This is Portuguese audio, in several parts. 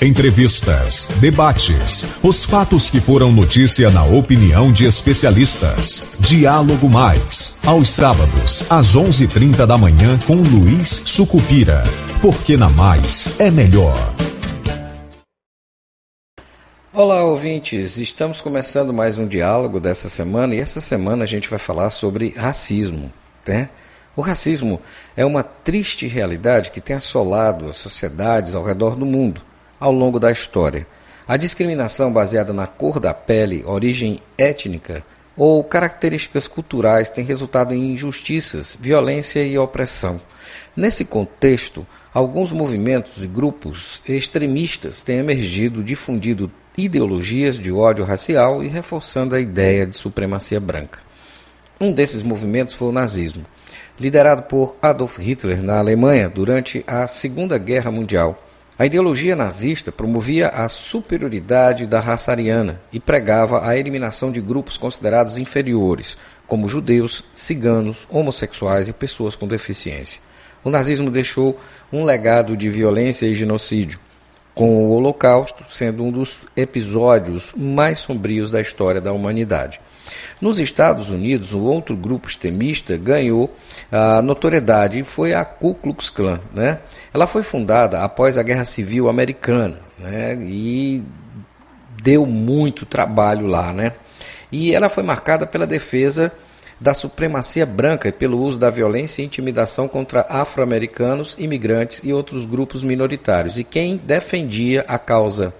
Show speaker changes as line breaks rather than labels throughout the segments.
Entrevistas, debates, os fatos que foram notícia na opinião de especialistas. Diálogo Mais, aos sábados, às 11:30 da manhã com Luiz Sucupira. Porque na Mais é melhor.
Olá, ouvintes. Estamos começando mais um diálogo dessa semana e essa semana a gente vai falar sobre racismo, né? O racismo é uma triste realidade que tem assolado as sociedades ao redor do mundo ao longo da história. A discriminação baseada na cor da pele, origem étnica ou características culturais tem resultado em injustiças, violência e opressão. Nesse contexto, alguns movimentos e grupos extremistas têm emergido, difundido ideologias de ódio racial e reforçando a ideia de supremacia branca. Um desses movimentos foi o nazismo, liderado por Adolf Hitler na Alemanha durante a Segunda Guerra Mundial. A ideologia nazista promovia a superioridade da raça ariana e pregava a eliminação de grupos considerados inferiores, como judeus, ciganos, homossexuais e pessoas com deficiência. O nazismo deixou um legado de violência e genocídio, com o Holocausto sendo um dos episódios mais sombrios da história da humanidade. Nos Estados Unidos, um outro grupo extremista ganhou a notoriedade e foi a Ku Klux Klan. Né? Ela foi fundada após a Guerra Civil Americana né? e deu muito trabalho lá. Né? E ela foi marcada pela defesa da supremacia branca e pelo uso da violência e intimidação contra afro-americanos, imigrantes e outros grupos minoritários. E quem defendia a causa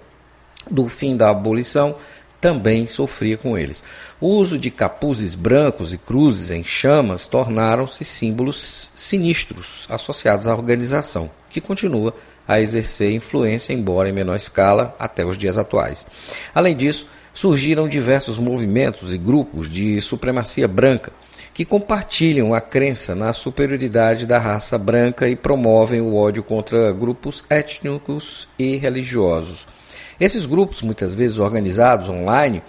do fim da abolição também sofria com eles. O uso de capuzes brancos e cruzes em chamas tornaram-se símbolos sinistros associados à organização, que continua a exercer influência, embora em menor escala, até os dias atuais. Além disso, surgiram diversos movimentos e grupos de supremacia branca que compartilham a crença na superioridade da raça branca e promovem o ódio contra grupos étnicos e religiosos. Esses grupos, muitas vezes organizados online,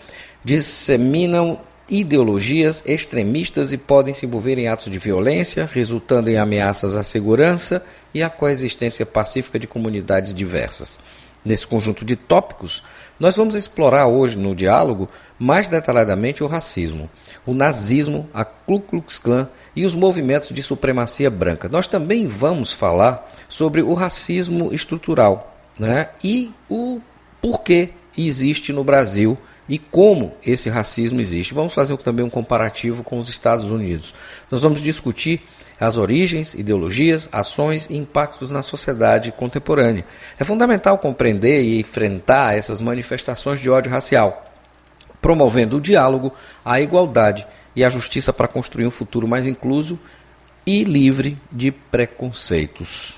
disseminam ideologias extremistas e podem se envolver em atos de violência, resultando em ameaças à segurança e à coexistência pacífica de comunidades diversas. Nesse conjunto de tópicos, nós vamos explorar hoje no diálogo mais detalhadamente o racismo, o nazismo, a Ku Klux Klan e os movimentos de supremacia branca. Nós também vamos falar sobre o racismo estrutural né, e o por que existe no Brasil e como esse racismo existe. Vamos fazer também um comparativo com os Estados Unidos. Nós vamos discutir as origens, ideologias, ações e impactos na sociedade contemporânea. É fundamental compreender e enfrentar essas manifestações de ódio racial, promovendo o diálogo, a igualdade e a justiça para construir um futuro mais incluso e livre de preconceitos.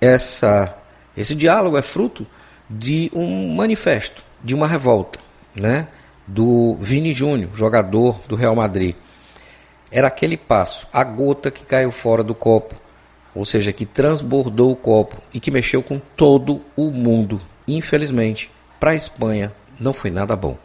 Essa, esse diálogo é fruto de um manifesto, de uma revolta, né? do Vini Júnior, jogador do Real Madrid. Era aquele passo, a gota que caiu fora do copo, ou seja, que transbordou o copo e que mexeu com todo o mundo. Infelizmente, para a Espanha não foi nada bom.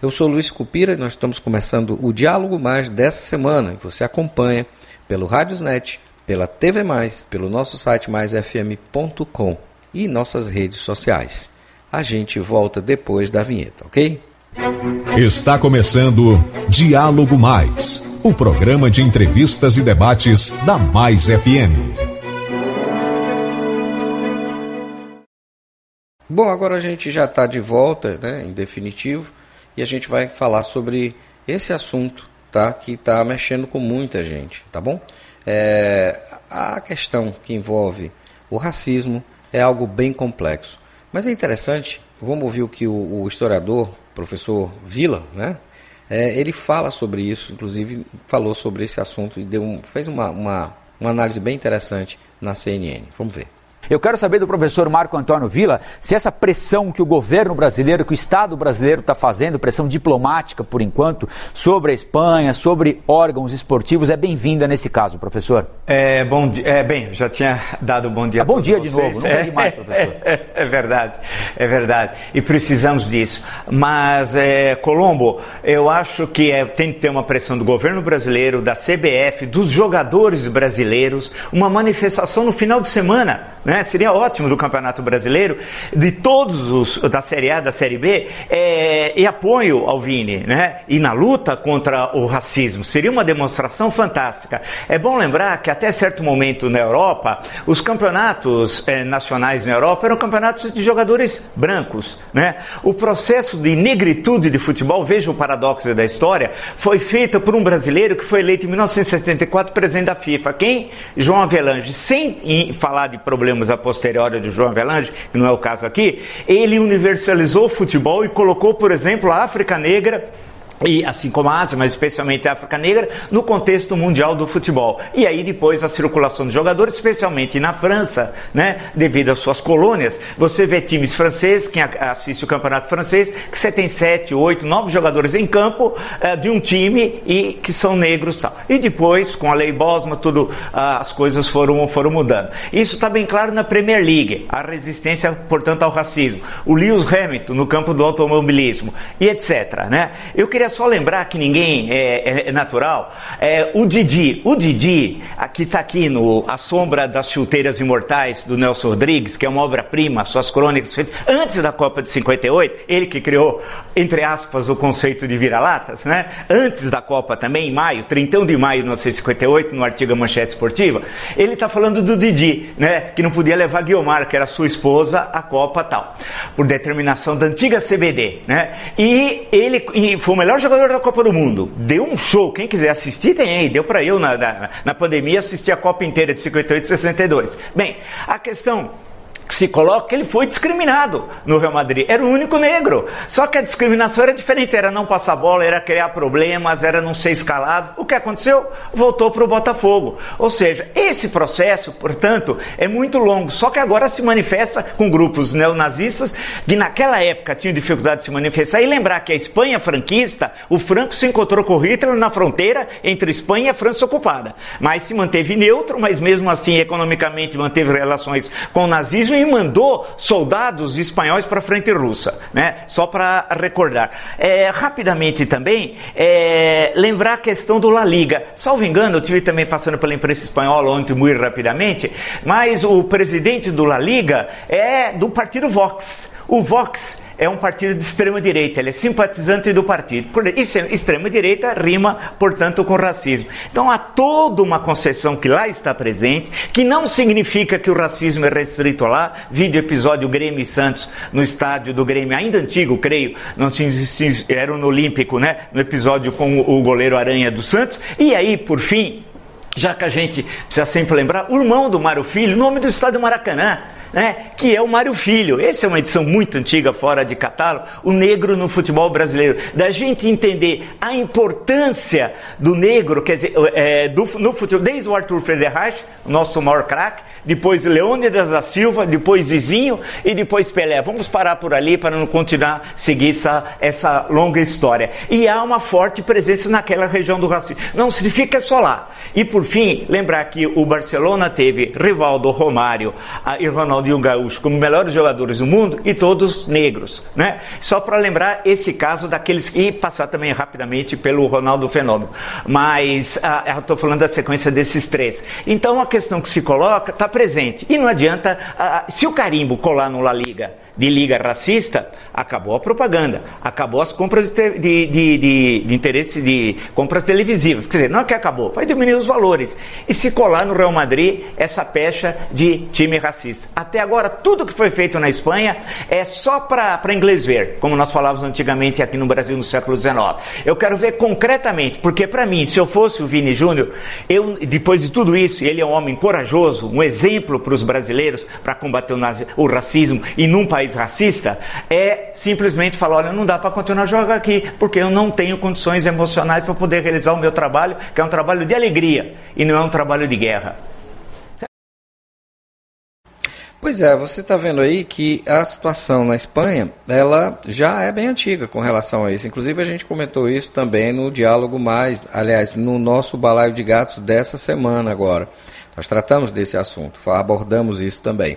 Eu sou Luiz Cupira e nós estamos começando o Diálogo Mais dessa semana. Você acompanha pelo Rádiosnet, pela TV Mais, pelo nosso site maisfm.com e nossas redes sociais. A gente volta depois da vinheta, ok?
Está começando Diálogo Mais, o programa de entrevistas e debates da Mais FM.
Bom, agora a gente já está de volta, né, em definitivo, e a gente vai falar sobre esse assunto, tá, que está mexendo com muita gente, tá bom? É, a questão que envolve o racismo, é algo bem complexo. Mas é interessante, vamos ouvir o que o, o historiador, professor Vila, né? É, ele fala sobre isso, inclusive falou sobre esse assunto e deu um, fez uma, uma, uma análise bem interessante na CNN. Vamos ver.
Eu quero saber do professor Marco Antônio Vila se essa pressão que o governo brasileiro, que o Estado brasileiro está fazendo, pressão diplomática por enquanto, sobre a Espanha, sobre órgãos esportivos, é bem-vinda nesse caso, professor.
É, bom, é, bem, já tinha dado bom dia. Ah,
bom dia vocês. de novo, não é, demais, professor.
É, é, verdade, é verdade. E precisamos disso. Mas, é, Colombo, eu acho que é, tem que ter uma pressão do governo brasileiro, da CBF, dos jogadores brasileiros, uma manifestação no final de semana né? Seria ótimo do Campeonato Brasileiro, de todos os da Série A, da Série B, é, e apoio ao Vini, né? E na luta contra o racismo. Seria uma demonstração fantástica. É bom lembrar que até certo momento na Europa, os campeonatos é, nacionais na Europa eram campeonatos de jogadores brancos, né? O processo de negritude de futebol, veja o paradoxo da história, foi feito por um brasileiro que foi eleito em 1974 presidente da FIFA. Quem? João Avelange. Sem falar de problemas a posteriori de João Avelange, que não é o caso aqui, ele universalizou o futebol e colocou, por exemplo, a África Negra e assim como a Ásia, mas especialmente a África Negra, no contexto mundial do futebol. E aí depois a circulação de jogadores, especialmente na França, né, devido às suas colônias, você vê times franceses, quem assiste o campeonato francês, que você tem sete, oito, nove jogadores em campo é, de um time e que são negros tal. E depois, com a lei Bosma, tudo ah, as coisas foram, foram mudando. Isso está bem claro na Premier League, a resistência, portanto, ao racismo. O Lewis Hamilton no campo do automobilismo e etc. Né? Eu queria só lembrar que ninguém é, é, é natural. É, o Didi, o Didi, que está aqui no A Sombra das Chuteiras Imortais, do Nelson Rodrigues, que é uma obra-prima, suas crônicas feitas antes da Copa de 58, ele que criou, entre aspas, o conceito de vira-latas, né? Antes da Copa também, em maio, 31 de maio de 1958, no artigo Manchete Esportiva, ele está falando do Didi, né? Que não podia levar Guiomar, que era sua esposa, à Copa tal, por determinação da antiga CBD, né? E ele e foi o melhor jogador da Copa do Mundo. Deu um show. Quem quiser assistir, tem aí. Deu para eu, na, na, na pandemia, assistir a Copa inteira de 58 e 62. Bem, a questão que se coloca ele foi discriminado no Real Madrid. Era o único negro. Só que a discriminação era diferente, era não passar bola, era criar problemas, era não ser escalado. O que aconteceu? Voltou para o Botafogo. Ou seja, esse processo, portanto, é muito longo. Só que agora se manifesta com grupos neonazistas que naquela época tinham dificuldade de se manifestar. E lembrar que a Espanha franquista, o Franco se encontrou com Hitler na fronteira entre Espanha e a França ocupada. Mas se manteve neutro, mas mesmo assim economicamente manteve relações com o nazismo e mandou soldados espanhóis para a frente russa, né? Só para recordar. É, rapidamente também, é, lembrar a questão do La Liga. Salvo engano, eu tive também passando pela imprensa espanhola ontem muito rapidamente, mas o presidente do La Liga é do partido Vox. O Vox é um partido de extrema direita, ele é simpatizante do partido. É extrema direita rima, portanto, com racismo. Então há toda uma concepção que lá está presente, que não significa que o racismo é restrito lá. Vídeo episódio Grêmio e Santos no estádio do Grêmio, ainda antigo, creio, não tinha era no Olímpico, né? No episódio com o goleiro Aranha do Santos. E aí, por fim, já que a gente precisa sempre lembrar, o irmão do Mário Filho, nome do estádio Maracanã né, que é o Mário Filho. Essa é uma edição muito antiga, fora de catálogo, o negro no futebol brasileiro. Da gente entender a importância do negro, quer dizer, é, do, no futebol, desde o Arthur Frederich, nosso maior craque, depois Leônidas da Silva, depois Zizinho e depois Pelé. Vamos parar por ali para não continuar seguir essa, essa longa história. E há uma forte presença naquela região do racismo. Não significa só lá. E por fim, lembrar que o Barcelona teve Rivaldo, Romário e Ronaldo Ronaldinho Gaúcho como melhores jogadores do mundo e todos negros, né? Só para lembrar esse caso daqueles e passar também rapidamente pelo Ronaldo Fenômeno. Mas ah, estou falando da sequência desses três. Então a questão que se coloca está presente e não adianta ah, se o carimbo colar no La Liga de liga racista, acabou a propaganda, acabou as compras de, de, de, de, interesse de compras televisivas. Quer dizer, não é que acabou, vai diminuir os valores. E se colar no Real Madrid essa pecha de time racista. Até agora, tudo que foi feito na Espanha é só para inglês ver, como nós falávamos antigamente aqui no Brasil no século XIX. Eu quero ver concretamente, porque para mim, se eu fosse o Vini Júnior, eu, depois de tudo isso, ele é um homem corajoso, um exemplo para os brasileiros para combater o, o racismo e num país país racista é simplesmente falar: olha, não dá para continuar jogando aqui, porque eu não tenho condições emocionais para poder realizar o meu trabalho, que é um trabalho de alegria e não é um trabalho de guerra.
Pois é, você está vendo aí que a situação na Espanha, ela já é bem antiga com relação a isso. Inclusive a gente comentou isso também no diálogo mais, aliás, no nosso balaio de gatos dessa semana agora. Nós tratamos desse assunto, abordamos isso também.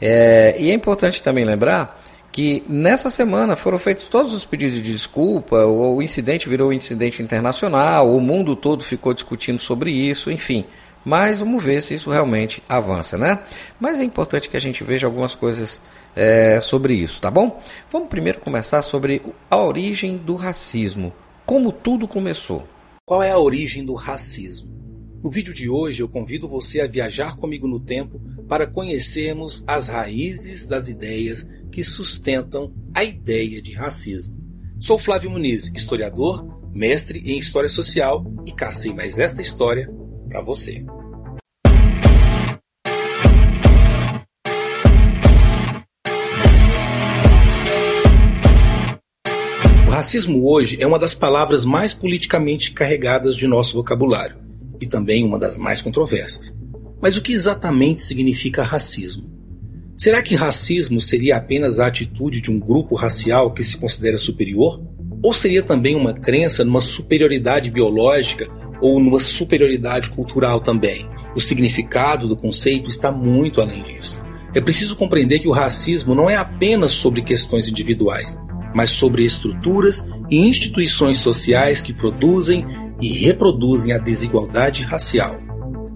É, e é importante também lembrar que nessa semana foram feitos todos os pedidos de desculpa, o, o incidente virou um incidente internacional, o mundo todo ficou discutindo sobre isso, enfim. Mas vamos ver se isso realmente avança, né? Mas é importante que a gente veja algumas coisas é, sobre isso, tá bom? Vamos primeiro começar sobre a origem do racismo. Como tudo começou.
Qual é a origem do racismo? No vídeo de hoje eu convido você a viajar comigo no tempo para conhecermos as raízes das ideias que sustentam a ideia de racismo. Sou Flávio Muniz, historiador, mestre em História Social e cacei mais esta história para você. O racismo hoje é uma das palavras mais politicamente carregadas de nosso vocabulário e também uma das mais controversas. Mas o que exatamente significa racismo? Será que racismo seria apenas a atitude de um grupo racial que se considera superior? Ou seria também uma crença numa superioridade biológica ou numa superioridade cultural também? O significado do conceito está muito além disso. É preciso compreender que o racismo não é apenas sobre questões individuais, mas sobre estruturas e instituições sociais que produzem e reproduzem a desigualdade racial.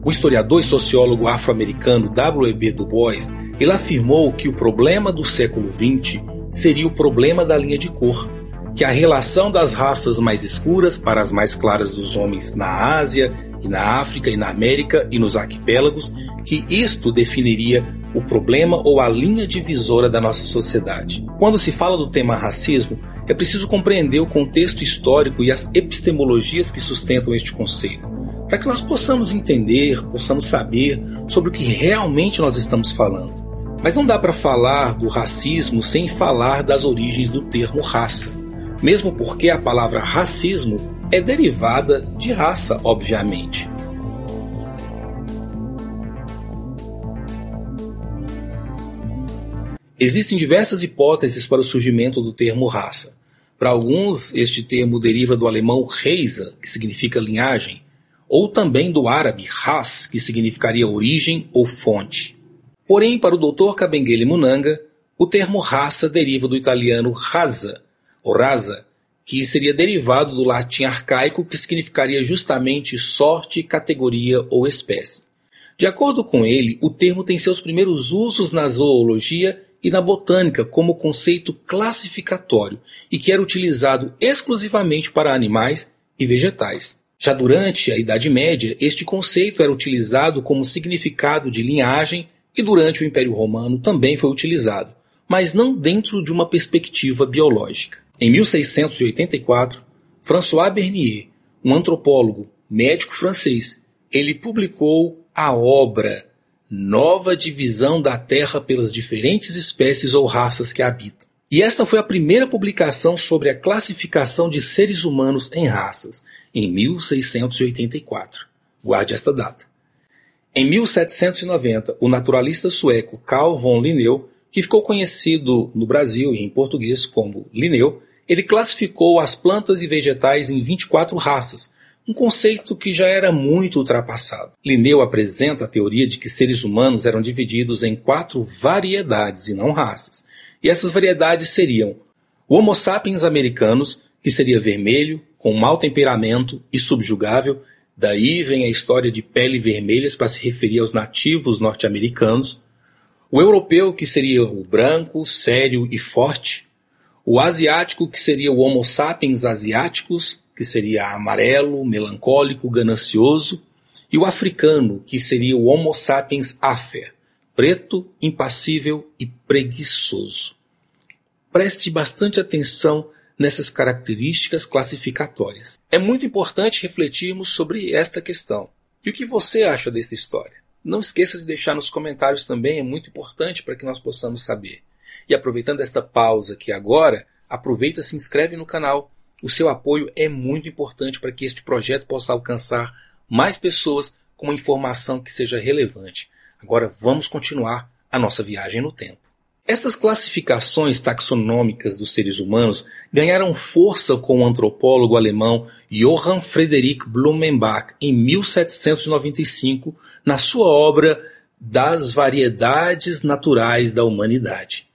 O historiador e sociólogo afro-americano W.E.B. Du Bois ele afirmou que o problema do século XX seria o problema da linha de cor, que a relação das raças mais escuras para as mais claras dos homens na Ásia e na África e na América e nos arquipélagos, que isto definiria o problema ou a linha divisora da nossa sociedade. Quando se fala do tema racismo, é preciso compreender o contexto histórico e as epistemologias que sustentam este conceito, para que nós possamos entender, possamos saber sobre o que realmente nós estamos falando. Mas não dá para falar do racismo sem falar das origens do termo raça, mesmo porque a palavra racismo é derivada de raça, obviamente. Existem diversas hipóteses para o surgimento do termo raça. Para alguns, este termo deriva do alemão Reisa, que significa linhagem, ou também do árabe ras, que significaria origem ou fonte. Porém, para o Dr. Kabengele Munanga, o termo raça deriva do italiano rasa, ou rasa, que seria derivado do latim arcaico, que significaria justamente sorte, categoria ou espécie. De acordo com ele, o termo tem seus primeiros usos na zoologia e na botânica como conceito classificatório e que era utilizado exclusivamente para animais e vegetais. Já durante a Idade Média, este conceito era utilizado como significado de linhagem e durante o Império Romano também foi utilizado, mas não dentro de uma perspectiva biológica. Em 1684, François Bernier, um antropólogo, médico francês, ele publicou a obra nova divisão da Terra pelas diferentes espécies ou raças que habitam. E esta foi a primeira publicação sobre a classificação de seres humanos em raças, em 1684. Guarde esta data. Em 1790, o naturalista sueco Carl von Linneu, que ficou conhecido no Brasil e em português como Linneu, ele classificou as plantas e vegetais em 24 raças, um conceito que já era muito ultrapassado. Linneu apresenta a teoria de que seres humanos eram divididos em quatro variedades e não raças. E essas variedades seriam o Homo sapiens americanos, que seria vermelho, com mau temperamento e subjugável, daí vem a história de pele vermelhas para se referir aos nativos norte-americanos, o europeu, que seria o branco, sério e forte, o asiático, que seria o Homo sapiens asiáticos, que seria amarelo, melancólico, ganancioso, e o africano, que seria o Homo sapiens afer, preto, impassível e preguiçoso. Preste bastante atenção nessas características classificatórias. É muito importante refletirmos sobre esta questão. E o que você acha dessa história? Não esqueça de deixar nos comentários também, é muito importante para que nós possamos saber. E aproveitando esta pausa aqui agora, aproveita e se inscreve no canal o seu apoio é muito importante para que este projeto possa alcançar mais pessoas com uma informação que seja relevante. Agora vamos continuar a nossa viagem no tempo. Estas classificações taxonômicas dos seres humanos ganharam força com o antropólogo alemão Johann Friedrich Blumenbach em 1795 na sua obra Das Variedades Naturais da Humanidade.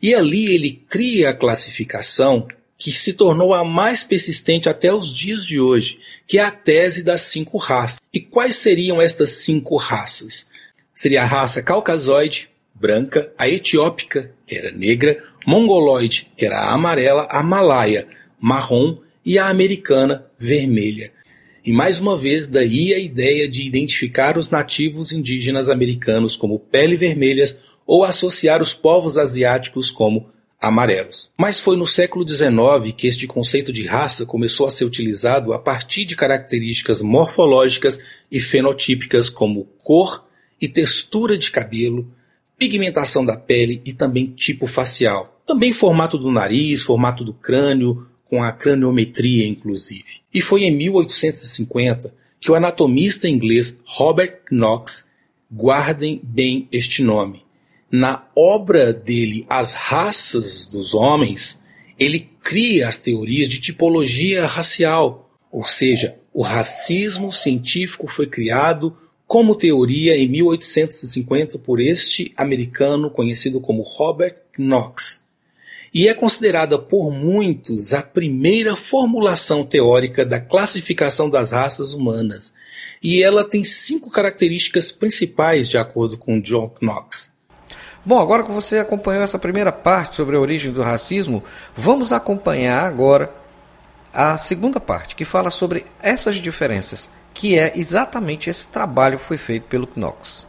E ali ele cria a classificação que se tornou a mais persistente até os dias de hoje, que é a tese das cinco raças. E quais seriam estas cinco raças? Seria a raça caucasoide, branca, a etiópica, que era negra, mongoloide, que era amarela, a malaia, marrom e a americana, vermelha. E mais uma vez, daí a ideia de identificar os nativos indígenas americanos como pele vermelhas ou associar os povos asiáticos como amarelos. Mas foi no século XIX que este conceito de raça começou a ser utilizado a partir de características morfológicas e fenotípicas como cor e textura de cabelo, pigmentação da pele e também tipo facial. Também formato do nariz, formato do crânio, com a craniometria inclusive. E foi em 1850 que o anatomista inglês Robert Knox, guardem bem este nome, na obra dele As Raças dos Homens, ele cria as teorias de tipologia racial, ou seja, o racismo científico foi criado como teoria em 1850 por este americano conhecido como Robert Knox. E é considerada por muitos a primeira formulação teórica da classificação das raças humanas. E ela tem cinco características principais, de acordo com John Knox.
Bom, agora que você acompanhou essa primeira parte sobre a origem do racismo, vamos acompanhar agora a segunda parte, que fala sobre essas diferenças, que é exatamente esse trabalho que foi feito pelo Knox.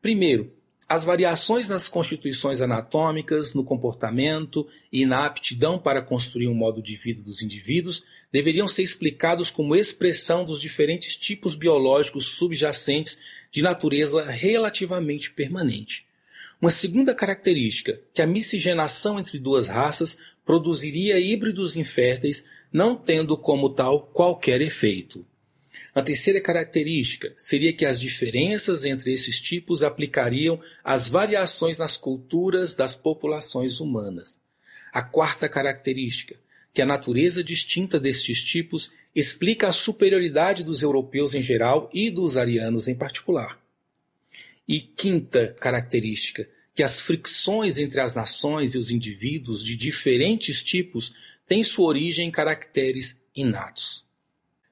Primeiro, as variações nas constituições anatômicas, no comportamento e na aptidão para construir um modo de vida dos indivíduos deveriam ser explicados como expressão dos diferentes tipos biológicos subjacentes de natureza relativamente permanente. Uma segunda característica, que a miscigenação entre duas raças produziria híbridos inférteis, não tendo como tal qualquer efeito. A terceira característica seria que as diferenças entre esses tipos aplicariam às variações nas culturas das populações humanas. A quarta característica, que a natureza distinta destes tipos explica a superioridade dos europeus em geral e dos arianos em particular. E quinta característica, que as fricções entre as nações e os indivíduos de diferentes tipos têm sua origem em caracteres inatos.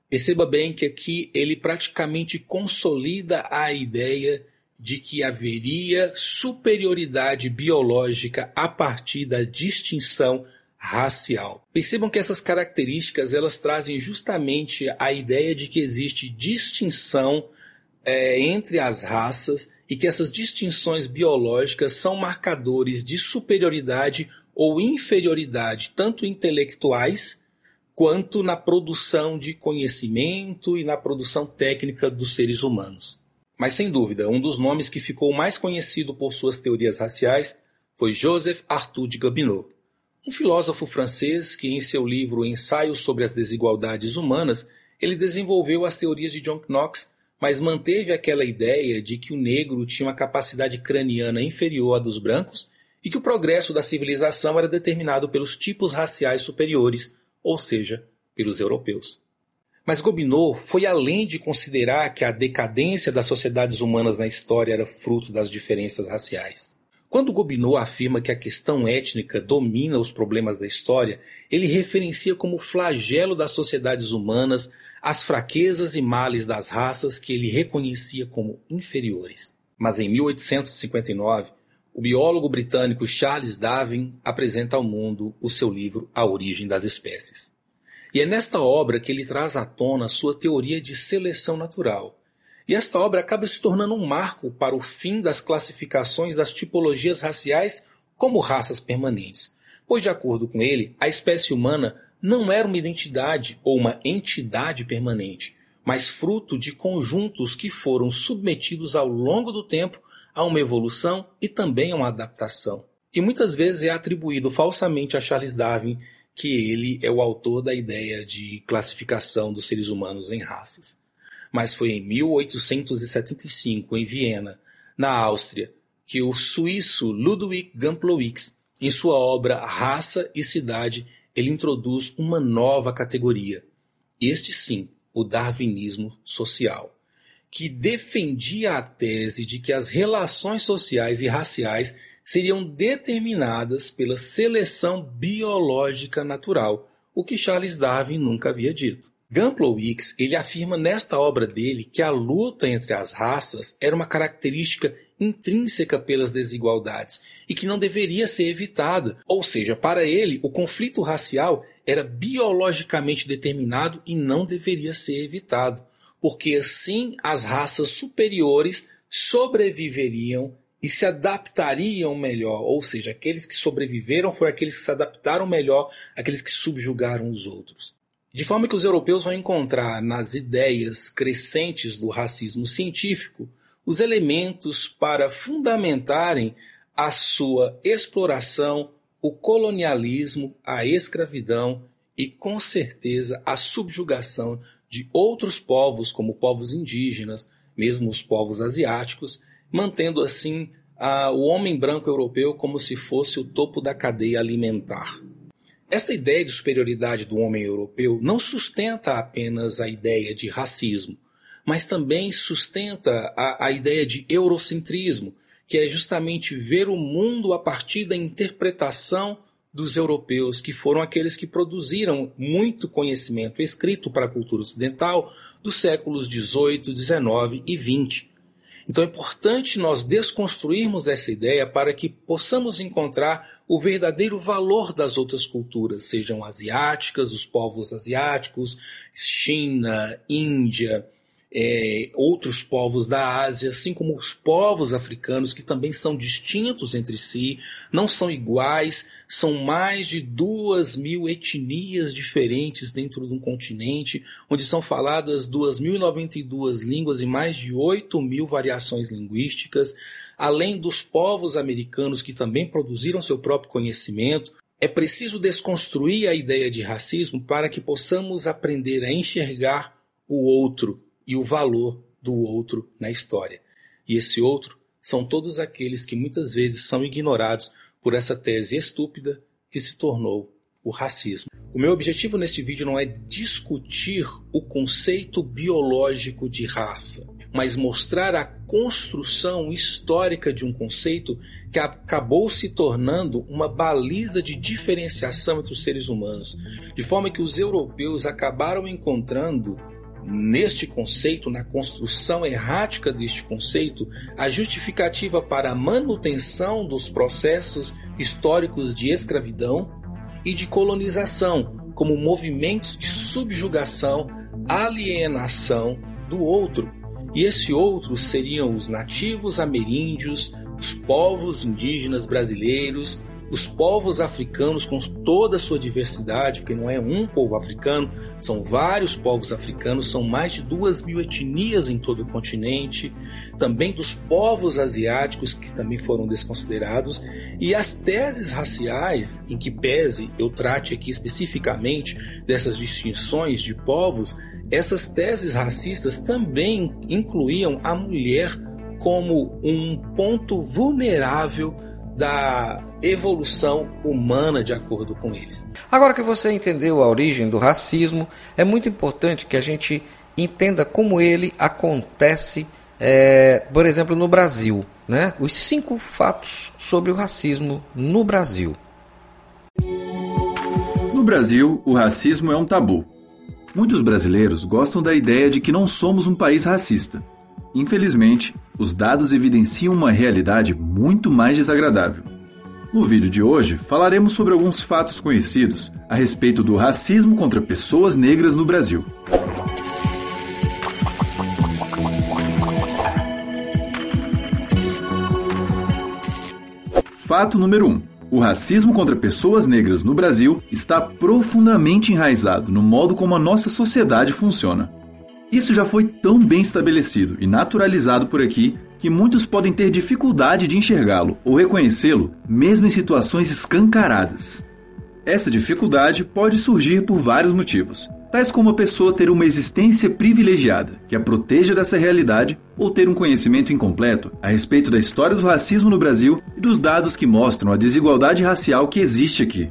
Perceba bem que aqui ele praticamente consolida a ideia de que haveria superioridade biológica a partir da distinção racial. Percebam que essas características elas trazem justamente a ideia de que existe distinção é, entre as raças e que essas distinções biológicas são marcadores de superioridade ou inferioridade, tanto intelectuais quanto na produção de conhecimento e na produção técnica dos seres humanos. Mas sem dúvida, um dos nomes que ficou mais conhecido por suas teorias raciais foi Joseph Arthur de Gobineau, um filósofo francês que em seu livro Ensaio sobre as Desigualdades Humanas, ele desenvolveu as teorias de John Knox mas manteve aquela ideia de que o negro tinha uma capacidade craniana inferior à dos brancos e que o progresso da civilização era determinado pelos tipos raciais superiores, ou seja, pelos europeus. Mas Gobineau foi além de considerar que a decadência das sociedades humanas na história era fruto das diferenças raciais. Quando Gobineau afirma que a questão étnica domina os problemas da história, ele referencia como flagelo das sociedades humanas as fraquezas e males das raças que ele reconhecia como inferiores. Mas em 1859, o biólogo britânico Charles Darwin apresenta ao mundo o seu livro A Origem das Espécies. E é nesta obra que ele traz à tona sua teoria de seleção natural. E esta obra acaba se tornando um marco para o fim das classificações das tipologias raciais como raças permanentes, pois, de acordo com ele, a espécie humana não era uma identidade ou uma entidade permanente, mas fruto de conjuntos que foram submetidos ao longo do tempo a uma evolução e também a uma adaptação. E muitas vezes é atribuído falsamente a Charles Darwin que ele é o autor da ideia de classificação dos seres humanos em raças. Mas foi em 1875, em Viena, na Áustria, que o suíço Ludwig Gamplowicz, em sua obra Raça e Cidade, ele introduz uma nova categoria. Este sim, o darwinismo social, que defendia a tese de que as relações sociais e raciais seriam determinadas pela seleção biológica natural, o que Charles Darwin nunca havia dito. Gamplowicz ele afirma nesta obra dele que a luta entre as raças era uma característica intrínseca pelas desigualdades e que não deveria ser evitada. Ou seja, para ele, o conflito racial era biologicamente determinado e não deveria ser evitado, porque assim as raças superiores sobreviveriam e se adaptariam melhor, ou seja, aqueles que sobreviveram foram aqueles que se adaptaram melhor àqueles que subjugaram os outros. De forma que os europeus vão encontrar nas ideias crescentes do racismo científico os elementos para fundamentarem a sua exploração, o colonialismo, a escravidão e, com certeza, a subjugação de outros povos, como povos indígenas, mesmo os povos asiáticos, mantendo assim a, o homem branco europeu como se fosse o topo da cadeia alimentar. Esta ideia de superioridade do homem europeu não sustenta apenas a ideia de racismo, mas também sustenta a, a ideia de eurocentrismo, que é justamente ver o mundo a partir da interpretação dos europeus, que foram aqueles que produziram muito conhecimento escrito para a cultura ocidental dos séculos 18, 19 e 20. Então é importante nós desconstruirmos essa ideia para que possamos encontrar o verdadeiro valor das outras culturas, sejam asiáticas, os povos asiáticos, China, Índia, é, outros povos da Ásia, assim como os povos africanos, que também são distintos entre si, não são iguais, são mais de duas mil etnias diferentes dentro de um continente, onde são faladas 2.092 línguas e mais de 8 mil variações linguísticas, além dos povos americanos que também produziram seu próprio conhecimento. É preciso desconstruir a ideia de racismo para que possamos aprender a enxergar o outro e o valor do outro na história. E esse outro são todos aqueles que muitas vezes são ignorados por essa tese estúpida que se tornou o racismo. O meu objetivo neste vídeo não é discutir o conceito biológico de raça, mas mostrar a construção histórica de um conceito que acabou se tornando uma baliza de diferenciação entre os seres humanos, de forma que os europeus acabaram encontrando neste conceito, na construção errática deste conceito, a justificativa para a manutenção dos processos históricos de escravidão e de colonização, como movimentos de subjugação, alienação do outro. E esse outro seriam os nativos ameríndios, os povos indígenas brasileiros, os povos africanos, com toda a sua diversidade, porque não é um povo africano, são vários povos africanos, são mais de duas mil etnias em todo o continente, também dos povos asiáticos, que também foram desconsiderados, e as teses raciais, em que pese eu trate aqui especificamente dessas distinções de povos, essas teses racistas também incluíam a mulher como um ponto vulnerável da evolução humana de acordo com eles.
Agora que você entendeu a origem do racismo, é muito importante que a gente entenda como ele acontece, é, por exemplo, no Brasil. Né? Os cinco fatos sobre o racismo no Brasil.
No Brasil, o racismo é um tabu. Muitos brasileiros gostam da ideia de que não somos um país racista. Infelizmente, os dados evidenciam uma realidade muito mais desagradável. No vídeo de hoje, falaremos sobre alguns fatos conhecidos a respeito do racismo contra pessoas negras no Brasil. Fato número 1. Um, o racismo contra pessoas negras no Brasil está profundamente enraizado no modo como a nossa sociedade funciona. Isso já foi tão bem estabelecido e naturalizado por aqui que muitos podem ter dificuldade de enxergá-lo ou reconhecê-lo, mesmo em situações escancaradas. Essa dificuldade pode surgir por vários motivos, tais como a pessoa ter uma existência privilegiada que a proteja dessa realidade ou ter um conhecimento incompleto a respeito da história do racismo no Brasil e dos dados que mostram a desigualdade racial que existe aqui.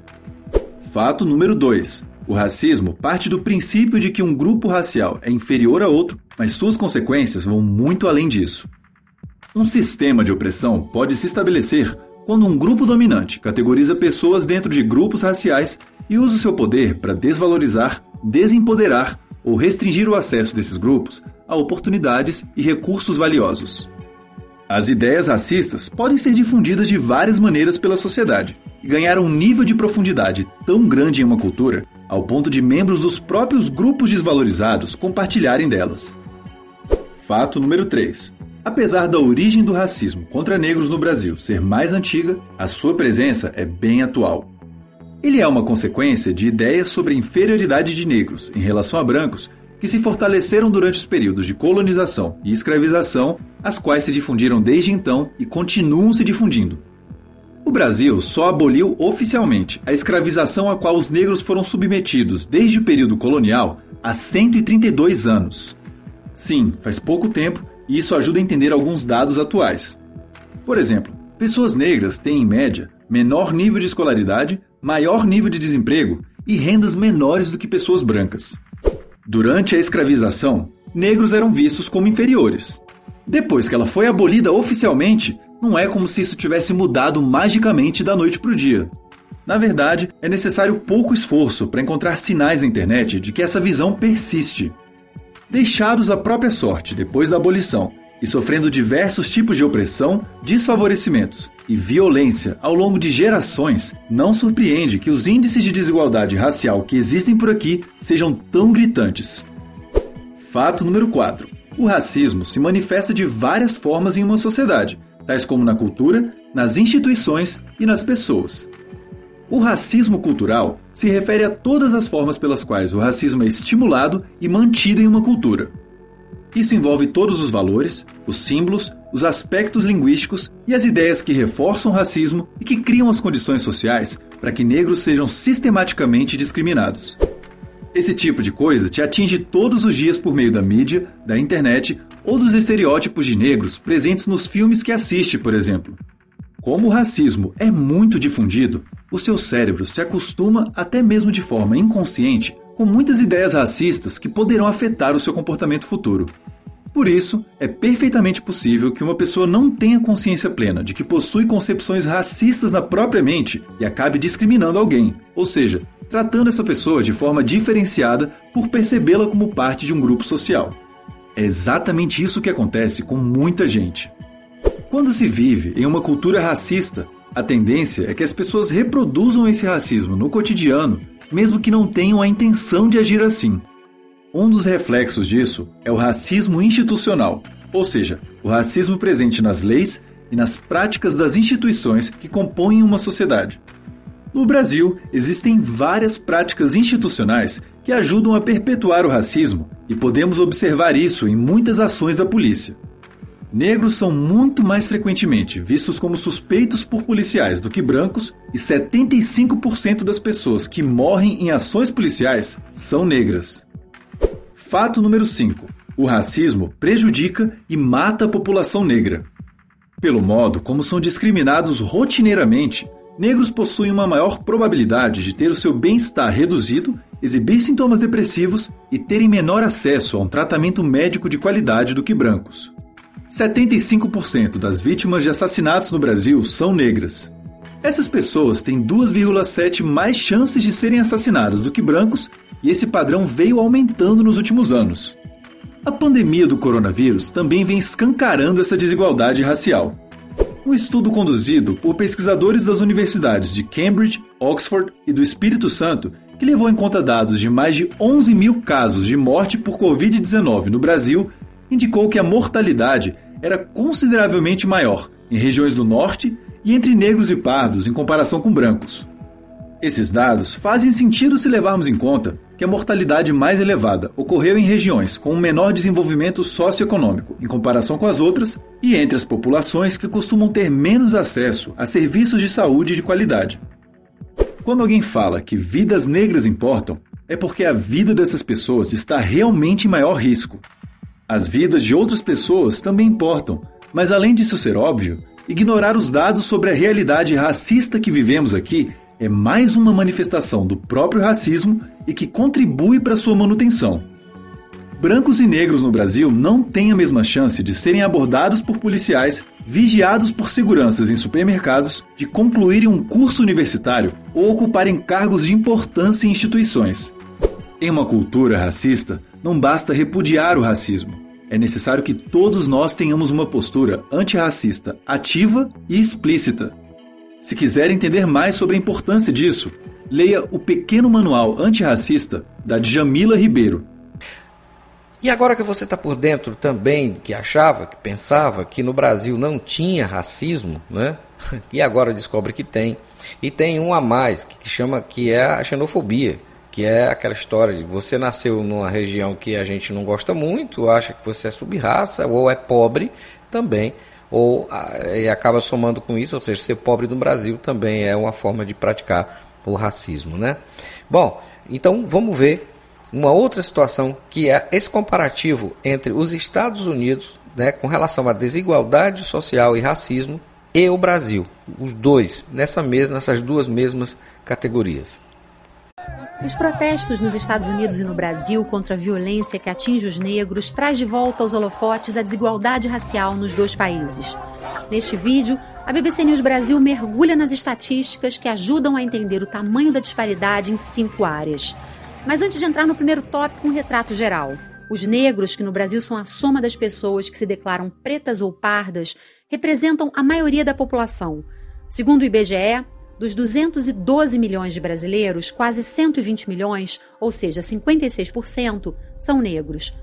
Fato número 2. O racismo parte do princípio de que um grupo racial é inferior a outro, mas suas consequências vão muito além disso. Um sistema de opressão pode se estabelecer quando um grupo dominante categoriza pessoas dentro de grupos raciais e usa o seu poder para desvalorizar, desempoderar ou restringir o acesso desses grupos a oportunidades e recursos valiosos. As ideias racistas podem ser difundidas de várias maneiras pela sociedade e ganhar um nível de profundidade tão grande em uma cultura ao ponto de membros dos próprios grupos desvalorizados compartilharem delas. Fato número 3. Apesar da origem do racismo contra negros no Brasil ser mais antiga, a sua presença é bem atual. Ele é uma consequência de ideias sobre a inferioridade de negros em relação a brancos que se fortaleceram durante os períodos de colonização e escravização, as quais se difundiram desde então e continuam se difundindo. Brasil só aboliu oficialmente a escravização a qual os negros foram submetidos desde o período colonial há 132 anos. Sim, faz pouco tempo e isso ajuda a entender alguns dados atuais. Por exemplo, pessoas negras têm, em média, menor nível de escolaridade, maior nível de desemprego e rendas menores do que pessoas brancas. Durante a escravização, negros eram vistos como inferiores. Depois que ela foi abolida oficialmente, não é como se isso tivesse mudado magicamente da noite para o dia. Na verdade, é necessário pouco esforço para encontrar sinais na internet de que essa visão persiste. Deixados à própria sorte depois da abolição e sofrendo diversos tipos de opressão, desfavorecimentos e violência ao longo de gerações, não surpreende que os índices de desigualdade racial que existem por aqui sejam tão gritantes. Fato número 4. O racismo se manifesta de várias formas em uma sociedade, tais como na cultura, nas instituições e nas pessoas. O racismo cultural se refere a todas as formas pelas quais o racismo é estimulado e mantido em uma cultura. Isso envolve todos os valores, os símbolos, os aspectos linguísticos e as ideias que reforçam o racismo e que criam as condições sociais para que negros sejam sistematicamente discriminados. Esse tipo de coisa te atinge todos os dias por meio da mídia, da internet ou dos estereótipos de negros presentes nos filmes que assiste, por exemplo. Como o racismo é muito difundido, o seu cérebro se acostuma, até mesmo de forma inconsciente, com muitas ideias racistas que poderão afetar o seu comportamento futuro. Por isso, é perfeitamente possível que uma pessoa não tenha consciência plena de que possui concepções racistas na própria mente e acabe discriminando alguém, ou seja, tratando essa pessoa de forma diferenciada por percebê-la como parte de um grupo social. É exatamente isso que acontece com muita gente. Quando se vive em uma cultura racista, a tendência é que as pessoas reproduzam esse racismo no cotidiano, mesmo que não tenham a intenção de agir assim. Um dos reflexos disso é o racismo institucional, ou seja, o racismo presente nas leis e nas práticas das instituições que compõem uma sociedade. No Brasil, existem várias práticas institucionais que ajudam a perpetuar o racismo e podemos observar isso em muitas ações da polícia. Negros são muito mais frequentemente vistos como suspeitos por policiais do que brancos, e 75% das pessoas que morrem em ações policiais são negras. Fato número 5: o racismo prejudica e mata a população negra. Pelo modo como são discriminados rotineiramente, negros possuem uma maior probabilidade de ter o seu bem-estar reduzido, exibir sintomas depressivos e terem menor acesso a um tratamento médico de qualidade do que brancos. 75% das vítimas de assassinatos no Brasil são negras. Essas pessoas têm 2,7 mais chances de serem assassinadas do que brancos, e esse padrão veio aumentando nos últimos anos. A pandemia do coronavírus também vem escancarando essa desigualdade racial. Um estudo conduzido por pesquisadores das universidades de Cambridge, Oxford e do Espírito Santo, que levou em conta dados de mais de 11 mil casos de morte por Covid-19 no Brasil, indicou que a mortalidade era consideravelmente maior em regiões do norte e entre negros e pardos em comparação com brancos. Esses dados fazem sentido se levarmos em conta que a mortalidade mais elevada ocorreu em regiões com um menor desenvolvimento socioeconômico em comparação com as outras e entre as populações que costumam ter menos acesso a serviços de saúde de qualidade. Quando alguém fala que vidas negras importam, é porque a vida dessas pessoas está realmente em maior risco. As vidas de outras pessoas também importam, mas além disso ser óbvio, ignorar os dados sobre a realidade racista que vivemos aqui é mais uma manifestação do próprio racismo e que contribui para sua manutenção. Brancos e negros no Brasil não têm a mesma chance de serem abordados por policiais, vigiados por seguranças em supermercados, de concluírem um curso universitário ou ocuparem cargos de importância em instituições. Em uma cultura racista, não basta repudiar o racismo. É necessário que todos nós tenhamos uma postura antirracista ativa e explícita. Se quiser entender mais sobre a importância disso, leia o pequeno manual antirracista da Djamila Ribeiro,
e agora que você está por dentro também, que achava, que pensava que no Brasil não tinha racismo, né? E agora descobre que tem. E tem um a mais, que chama que é a xenofobia, que é aquela história de você nasceu numa região que a gente não gosta muito, acha que você é subraça ou é pobre também, ou e acaba somando com isso, ou seja, ser pobre no Brasil também é uma forma de praticar o racismo, né? Bom, então vamos ver uma outra situação que é esse comparativo entre os Estados Unidos né, com relação à desigualdade social e racismo e o Brasil, os dois nessa mesma, nessas duas mesmas categorias.
Os protestos nos Estados Unidos e no Brasil contra a violência que atinge os negros traz de volta aos holofotes a desigualdade racial nos dois países. Neste vídeo, a BBC News Brasil mergulha nas estatísticas que ajudam a entender o tamanho da disparidade em cinco áreas. Mas antes de entrar no primeiro tópico, um retrato geral. Os negros, que no Brasil são a soma das pessoas que se declaram pretas ou pardas, representam a maioria da população. Segundo o IBGE, dos 212 milhões de brasileiros, quase 120 milhões, ou seja, 56%, são negros.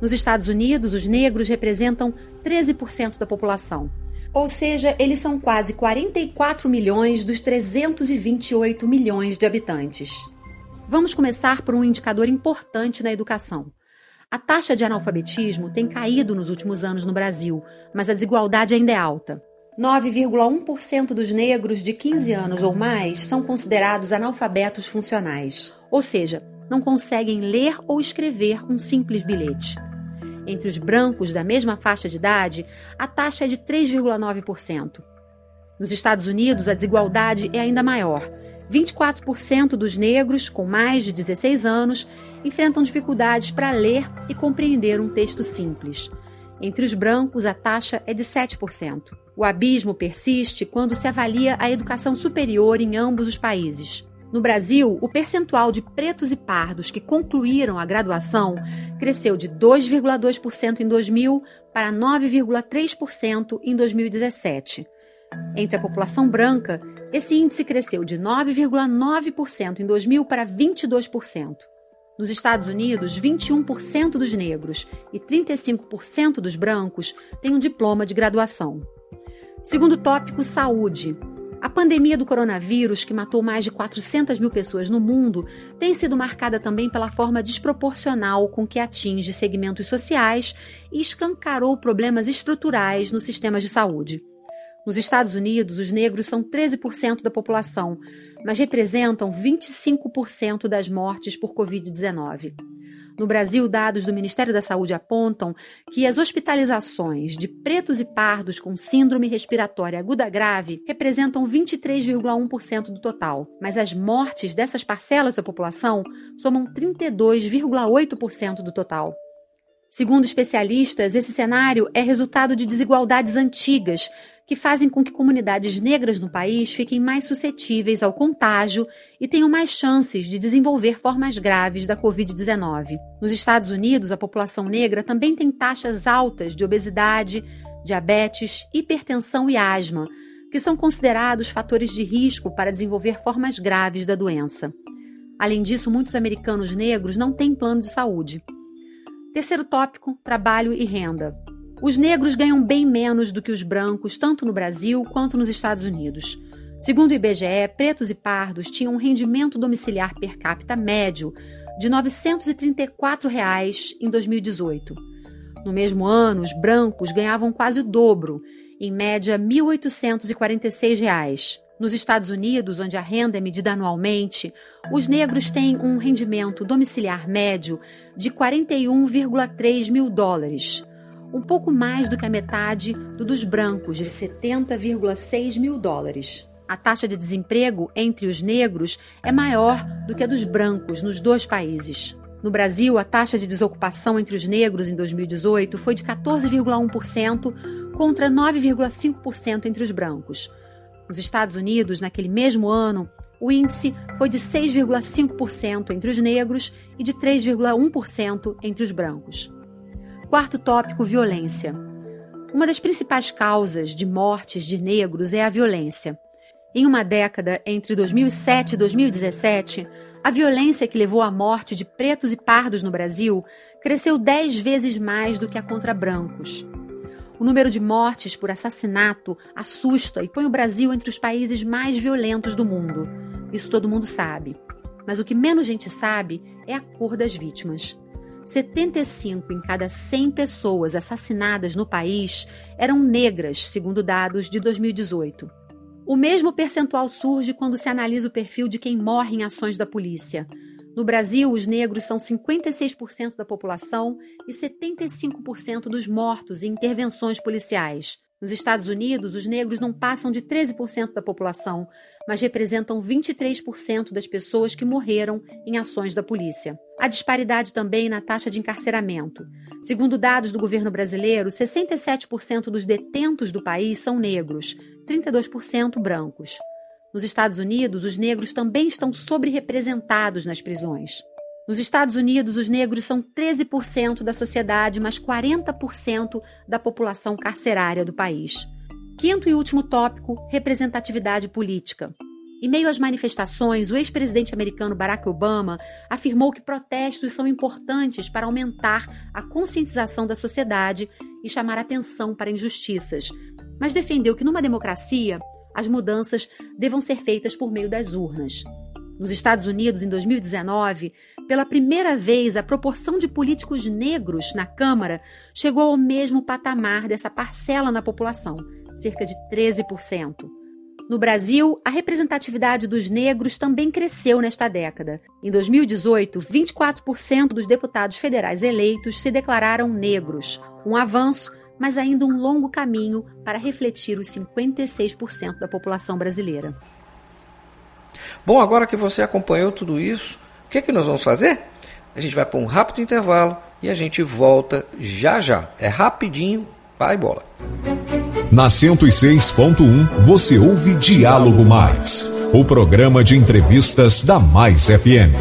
Nos Estados Unidos, os negros representam 13% da população. Ou seja, eles são quase 44 milhões dos 328 milhões de habitantes. Vamos começar por um indicador importante na educação. A taxa de analfabetismo tem caído nos últimos anos no Brasil, mas a desigualdade ainda é alta. 9,1% dos negros de 15 anos ou mais são considerados analfabetos funcionais, ou seja, não conseguem ler ou escrever um simples bilhete. Entre os brancos da mesma faixa de idade, a taxa é de 3,9%. Nos Estados Unidos, a desigualdade é ainda maior 24% dos negros com mais de 16 anos enfrentam dificuldades para ler e compreender um texto simples. Entre os brancos, a taxa é de 7%. O abismo persiste quando se avalia a educação superior em ambos os países. No Brasil, o percentual de pretos e pardos que concluíram a graduação cresceu de 2,2% em 2000 para 9,3% em 2017. Entre a população branca, esse índice cresceu de 9,9% em 2000 para 22%. Nos Estados Unidos, 21% dos negros e 35% dos brancos têm um diploma de graduação. Segundo tópico, saúde. A pandemia do coronavírus, que matou mais de 400 mil pessoas no mundo, tem sido marcada também pela forma desproporcional com que atinge segmentos sociais e escancarou problemas estruturais nos sistemas de saúde. Nos Estados Unidos, os negros são 13% da população, mas representam 25% das mortes por Covid-19. No Brasil, dados do Ministério da Saúde apontam que as hospitalizações de pretos e pardos com síndrome respiratória aguda grave representam 23,1% do total, mas as mortes dessas parcelas da população somam 32,8% do total. Segundo especialistas, esse cenário é resultado de desigualdades antigas que fazem com que comunidades negras no país fiquem mais suscetíveis ao contágio e tenham mais chances de desenvolver formas graves da Covid-19. Nos Estados Unidos, a população negra também tem taxas altas de obesidade, diabetes, hipertensão e asma, que são considerados fatores de risco para desenvolver formas graves da doença. Além disso, muitos americanos negros não têm plano de saúde. Terceiro tópico: trabalho e renda. Os negros ganham bem menos do que os brancos, tanto no Brasil quanto nos Estados Unidos. Segundo o IBGE, pretos e pardos tinham um rendimento domiciliar per capita médio de 934 reais em 2018. No mesmo ano, os brancos ganhavam quase o dobro, em média 1.846 reais. Nos Estados Unidos, onde a renda é medida anualmente, os negros têm um rendimento domiciliar médio de 41,3 mil dólares, um pouco mais do que a metade do dos brancos, de 70,6 mil dólares. A taxa de desemprego entre os negros é maior do que a dos brancos nos dois países. No Brasil, a taxa de desocupação entre os negros em 2018 foi de 14,1% contra 9,5% entre os brancos. Nos Estados Unidos, naquele mesmo ano, o índice foi de 6,5% entre os negros e de 3,1% entre os brancos. Quarto tópico: violência. Uma das principais causas de mortes de negros é a violência. Em uma década entre 2007 e 2017, a violência que levou à morte de pretos e pardos no Brasil cresceu dez vezes mais do que a contra brancos. O número de mortes por assassinato assusta e põe o Brasil entre os países mais violentos do mundo. Isso todo mundo sabe. Mas o que menos gente sabe é a cor das vítimas. 75 em cada 100 pessoas assassinadas no país eram negras, segundo dados de 2018. O mesmo percentual surge quando se analisa o perfil de quem morre em ações da polícia. No Brasil, os negros são 56% da população e 75% dos mortos em intervenções policiais. Nos Estados Unidos, os negros não passam de 13% da população, mas representam 23% das pessoas que morreram em ações da polícia. Há disparidade também na taxa de encarceramento. Segundo dados do governo brasileiro, 67% dos detentos do país são negros, 32% brancos. Nos Estados Unidos, os negros também estão sobre-representados nas prisões. Nos Estados Unidos, os negros são 13% da sociedade, mas 40% da população carcerária do país. Quinto e último tópico: representatividade política. Em meio às manifestações, o ex-presidente americano Barack Obama afirmou que protestos são importantes para aumentar a conscientização da sociedade e chamar atenção para injustiças, mas defendeu que numa democracia as mudanças devam ser feitas por meio das urnas. Nos Estados Unidos, em 2019, pela primeira vez, a proporção de políticos negros na Câmara chegou ao mesmo patamar dessa parcela na população, cerca de 13%. No Brasil, a representatividade dos negros também cresceu nesta década. Em 2018, 24% dos deputados federais eleitos se declararam negros, um avanço mas ainda um longo caminho para refletir os 56% da população brasileira.
Bom, agora que você acompanhou tudo isso, o que é que nós vamos fazer? A gente vai para um rápido intervalo e a gente volta já já. É rapidinho, vai bola.
Na 106.1 você ouve Diálogo Mais, o programa de entrevistas da Mais FM.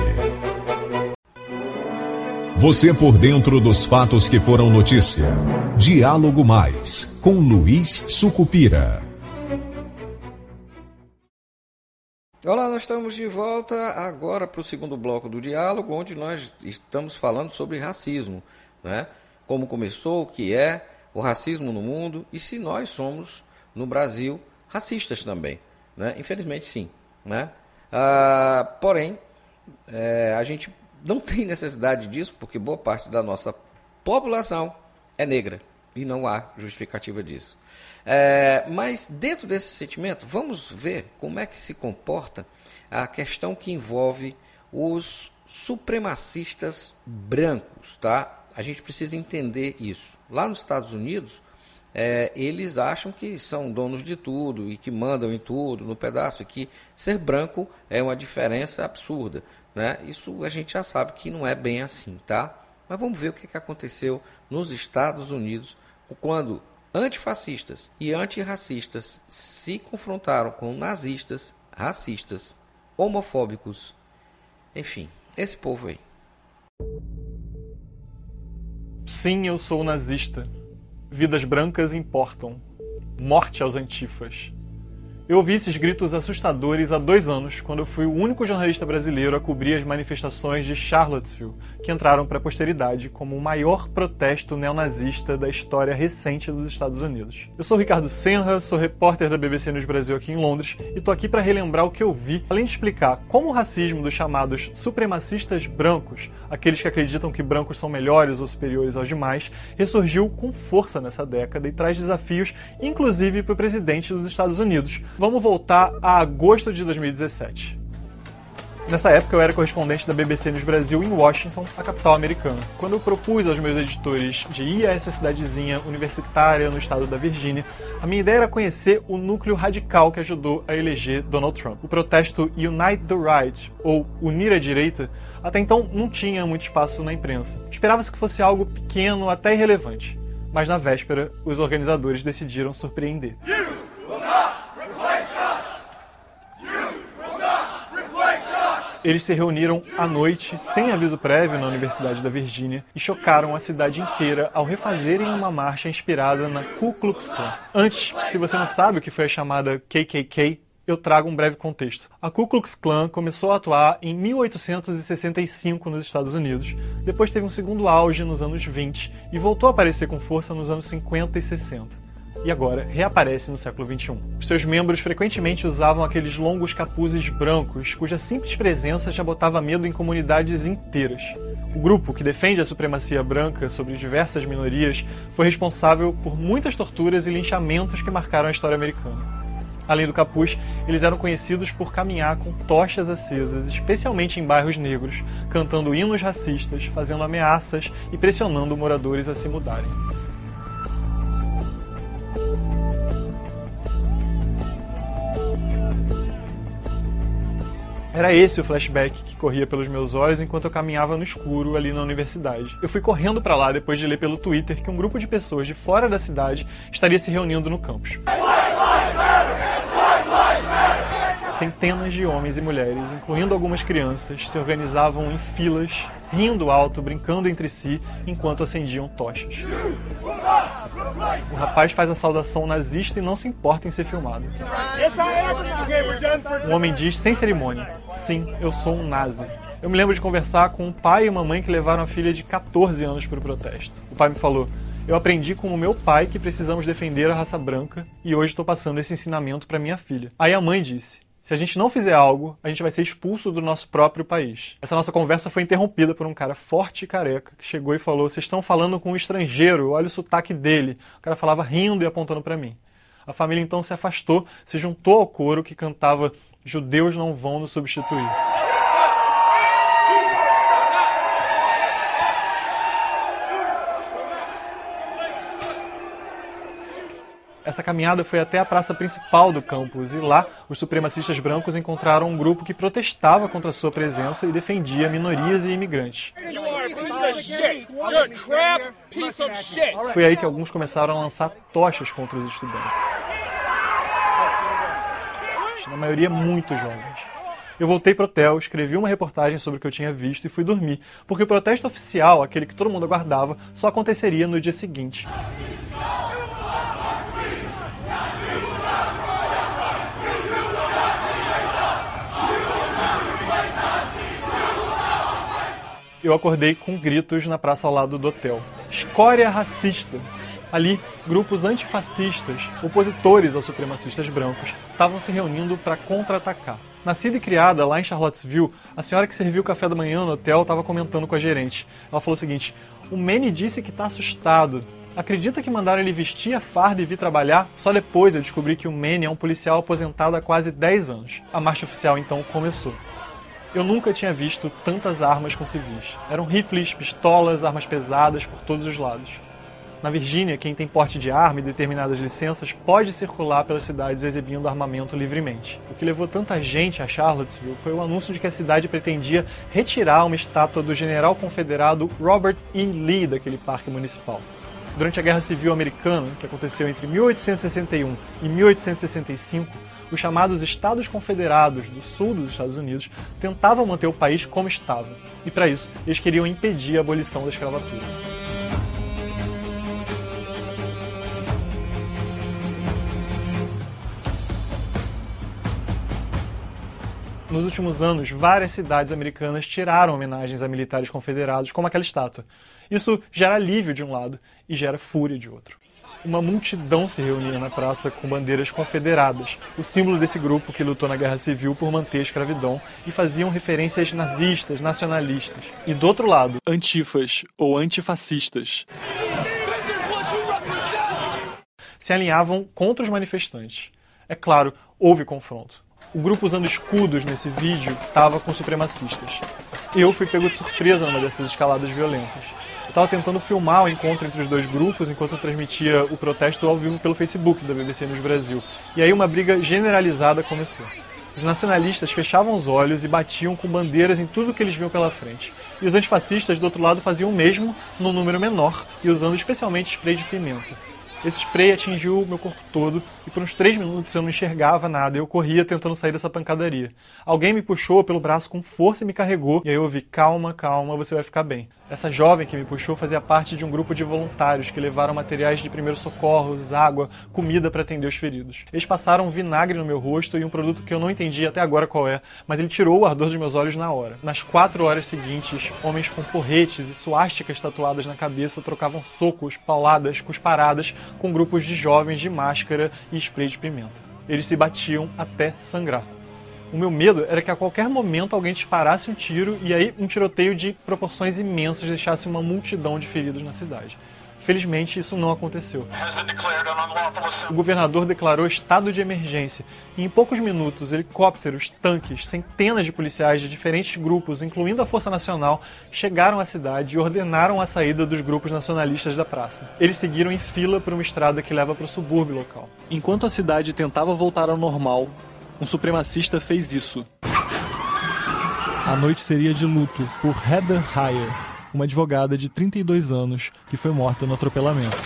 Você por dentro dos fatos que foram notícia. Diálogo Mais, com Luiz Sucupira.
Olá, nós estamos de volta agora para o segundo bloco do diálogo, onde nós estamos falando sobre racismo, né? Como começou, o que é o racismo no mundo e se nós somos, no Brasil, racistas também, né? Infelizmente sim, né? Ah, porém, é, a gente não tem necessidade disso, porque boa parte da nossa população é negra e não há justificativa disso. É, mas dentro desse sentimento, vamos ver como é que se comporta a questão que envolve os supremacistas brancos, tá? A gente precisa entender isso. Lá nos Estados Unidos, é, eles acham que são donos de tudo e que mandam em tudo, no pedaço, e que ser branco é uma diferença absurda. Né? Isso a gente já sabe que não é bem assim, tá? Mas vamos ver o que, que aconteceu nos Estados Unidos quando antifascistas e antirracistas se confrontaram com nazistas, racistas, homofóbicos, enfim, esse povo aí.
Sim, eu sou nazista. Vidas brancas importam. Morte aos antifas. Eu ouvi esses gritos assustadores há dois anos, quando eu fui o único jornalista brasileiro a cobrir as manifestações de Charlottesville, que entraram para a posteridade como o maior protesto neonazista da história recente dos Estados Unidos. Eu sou Ricardo Senra, sou repórter da BBC News Brasil aqui em Londres e estou aqui para relembrar o que eu vi, além de explicar como o racismo dos chamados supremacistas brancos, aqueles que acreditam que brancos são melhores ou superiores aos demais, ressurgiu com força nessa década e traz desafios, inclusive para o presidente dos Estados Unidos, Vamos voltar a agosto de 2017. Nessa época eu era correspondente da BBC News Brasil em Washington, a capital americana. Quando eu propus aos meus editores de ir a essa cidadezinha universitária no estado da Virgínia, a minha ideia era conhecer o núcleo radical que ajudou a eleger Donald Trump. O protesto Unite the Right, ou Unir a Direita, até então não tinha muito espaço na imprensa. Esperava-se que fosse algo pequeno, até irrelevante. Mas na véspera, os organizadores decidiram surpreender. Eles se reuniram à noite, sem aviso prévio, na Universidade da Virgínia e chocaram a cidade inteira ao refazerem uma marcha inspirada na Ku Klux Klan. Antes, se você não sabe o que foi a chamada KKK, eu trago um breve contexto. A Ku Klux Klan começou a atuar em 1865 nos Estados Unidos, depois teve um segundo auge nos anos 20 e voltou a aparecer com força nos anos 50 e 60 e agora reaparece no século XXI. seus membros frequentemente usavam aqueles longos capuzes brancos, cuja simples presença já botava medo em comunidades inteiras. O grupo, que defende a supremacia branca sobre diversas minorias, foi responsável por muitas torturas e linchamentos que marcaram a história americana. Além do capuz, eles eram conhecidos por caminhar com tochas acesas, especialmente em bairros negros, cantando hinos racistas, fazendo ameaças e pressionando moradores a se mudarem. Era esse o flashback que corria pelos meus olhos enquanto eu caminhava no escuro ali na universidade. Eu fui correndo para lá depois de ler pelo Twitter que um grupo de pessoas de fora da cidade estaria se reunindo no campus. Centenas de homens e mulheres, incluindo algumas crianças, se organizavam em filas, rindo alto, brincando entre si, enquanto acendiam tochas. O rapaz faz a saudação nazista e não se importa em ser filmado. O homem diz sem cerimônia: Sim, eu sou um nazi. Eu me lembro de conversar com um pai e uma mãe que levaram a filha de 14 anos para o protesto. O pai me falou: Eu aprendi com o meu pai que precisamos defender a raça branca e hoje estou passando esse ensinamento para minha filha. Aí a mãe disse: se a gente não fizer algo, a gente vai ser expulso do nosso próprio país. Essa nossa conversa foi interrompida por um cara forte e careca que chegou e falou: Vocês estão falando com um estrangeiro, olha o sotaque dele. O cara falava rindo e apontando para mim. A família então se afastou, se juntou ao coro que cantava: Judeus não vão nos substituir. Essa caminhada foi até a praça principal do campus e lá os supremacistas brancos encontraram um grupo que protestava contra sua presença e defendia minorias e imigrantes. Foi aí que alguns começaram a lançar tochas contra os estudantes. Na maioria muito jovens. Eu voltei pro hotel, escrevi uma reportagem sobre o que eu tinha visto e fui dormir, porque o protesto oficial, aquele que todo mundo aguardava, só aconteceria no dia seguinte. Eu acordei com gritos na praça ao lado do hotel. Escória racista. Ali, grupos antifascistas, opositores aos supremacistas brancos, estavam se reunindo para contra-atacar. Nascida e criada lá em Charlottesville, a senhora que serviu o café da manhã no hotel estava comentando com a gerente. Ela falou o seguinte: O Manny disse que está assustado. Acredita que mandaram ele vestir a farda e vir trabalhar? Só depois eu descobri que o Manny é um policial aposentado há quase 10 anos. A marcha oficial então começou. Eu nunca tinha visto tantas armas com civis. Eram rifles, pistolas, armas pesadas por todos os lados. Na Virgínia, quem tem porte de arma e determinadas licenças pode circular pelas cidades exibindo armamento livremente. O que levou tanta gente a Charlottesville foi o anúncio de que a cidade pretendia retirar uma estátua do general confederado Robert E. Lee daquele parque municipal. Durante a Guerra Civil Americana, que aconteceu entre 1861 e 1865, os chamados Estados Confederados do sul dos Estados Unidos tentavam manter o país como estava, e para isso eles queriam impedir a abolição da escravatura. Nos últimos anos, várias cidades americanas tiraram homenagens a militares confederados, como aquela estátua. Isso gera alívio de um lado e gera fúria de outro uma multidão se reunia na praça com bandeiras confederadas, o símbolo desse grupo que lutou na Guerra Civil por manter a escravidão, e faziam referências nazistas, nacionalistas. E do outro lado, antifas ou antifascistas se alinhavam contra os manifestantes. É claro, houve confronto. O grupo usando escudos nesse vídeo estava com supremacistas. Eu fui pego de surpresa numa dessas escaladas violentas. Estava tentando filmar o encontro entre os dois grupos enquanto eu transmitia o protesto ao vivo pelo Facebook da BBC News Brasil. E aí uma briga generalizada começou. Os nacionalistas fechavam os olhos e batiam com bandeiras em tudo que eles viam pela frente. E os antifascistas do outro lado faziam o mesmo, num número menor, e usando especialmente spray de pimenta. Esse spray atingiu o meu corpo todo e por uns três minutos eu não enxergava nada. Eu corria tentando sair dessa pancadaria. Alguém me puxou pelo braço com força e me carregou. E aí eu ouvi: calma, calma, você vai ficar bem. Essa jovem que me puxou fazia parte de um grupo de voluntários que levaram materiais de primeiros socorros, água, comida para atender os feridos. Eles passaram vinagre no meu rosto e um produto que eu não entendi até agora qual é, mas ele tirou o ardor dos meus olhos na hora. Nas quatro horas seguintes, homens com porretes e suásticas tatuadas na cabeça trocavam socos, pauladas, cusparadas com grupos de jovens de máscara e spray de pimenta. Eles se batiam até sangrar. O meu medo era que a qualquer momento alguém disparasse um tiro e aí um tiroteio de proporções imensas deixasse uma multidão de feridos na cidade. Felizmente, isso não aconteceu. O governador declarou estado de emergência e, em poucos minutos, helicópteros, tanques, centenas de policiais de diferentes grupos, incluindo a Força Nacional, chegaram à cidade e ordenaram a saída dos grupos nacionalistas da praça. Eles seguiram em fila por uma estrada que leva para o subúrbio local. Enquanto a cidade tentava voltar ao normal, um supremacista fez isso. A noite seria de luto por Heather Heyer, uma advogada de 32 anos que foi morta no atropelamento.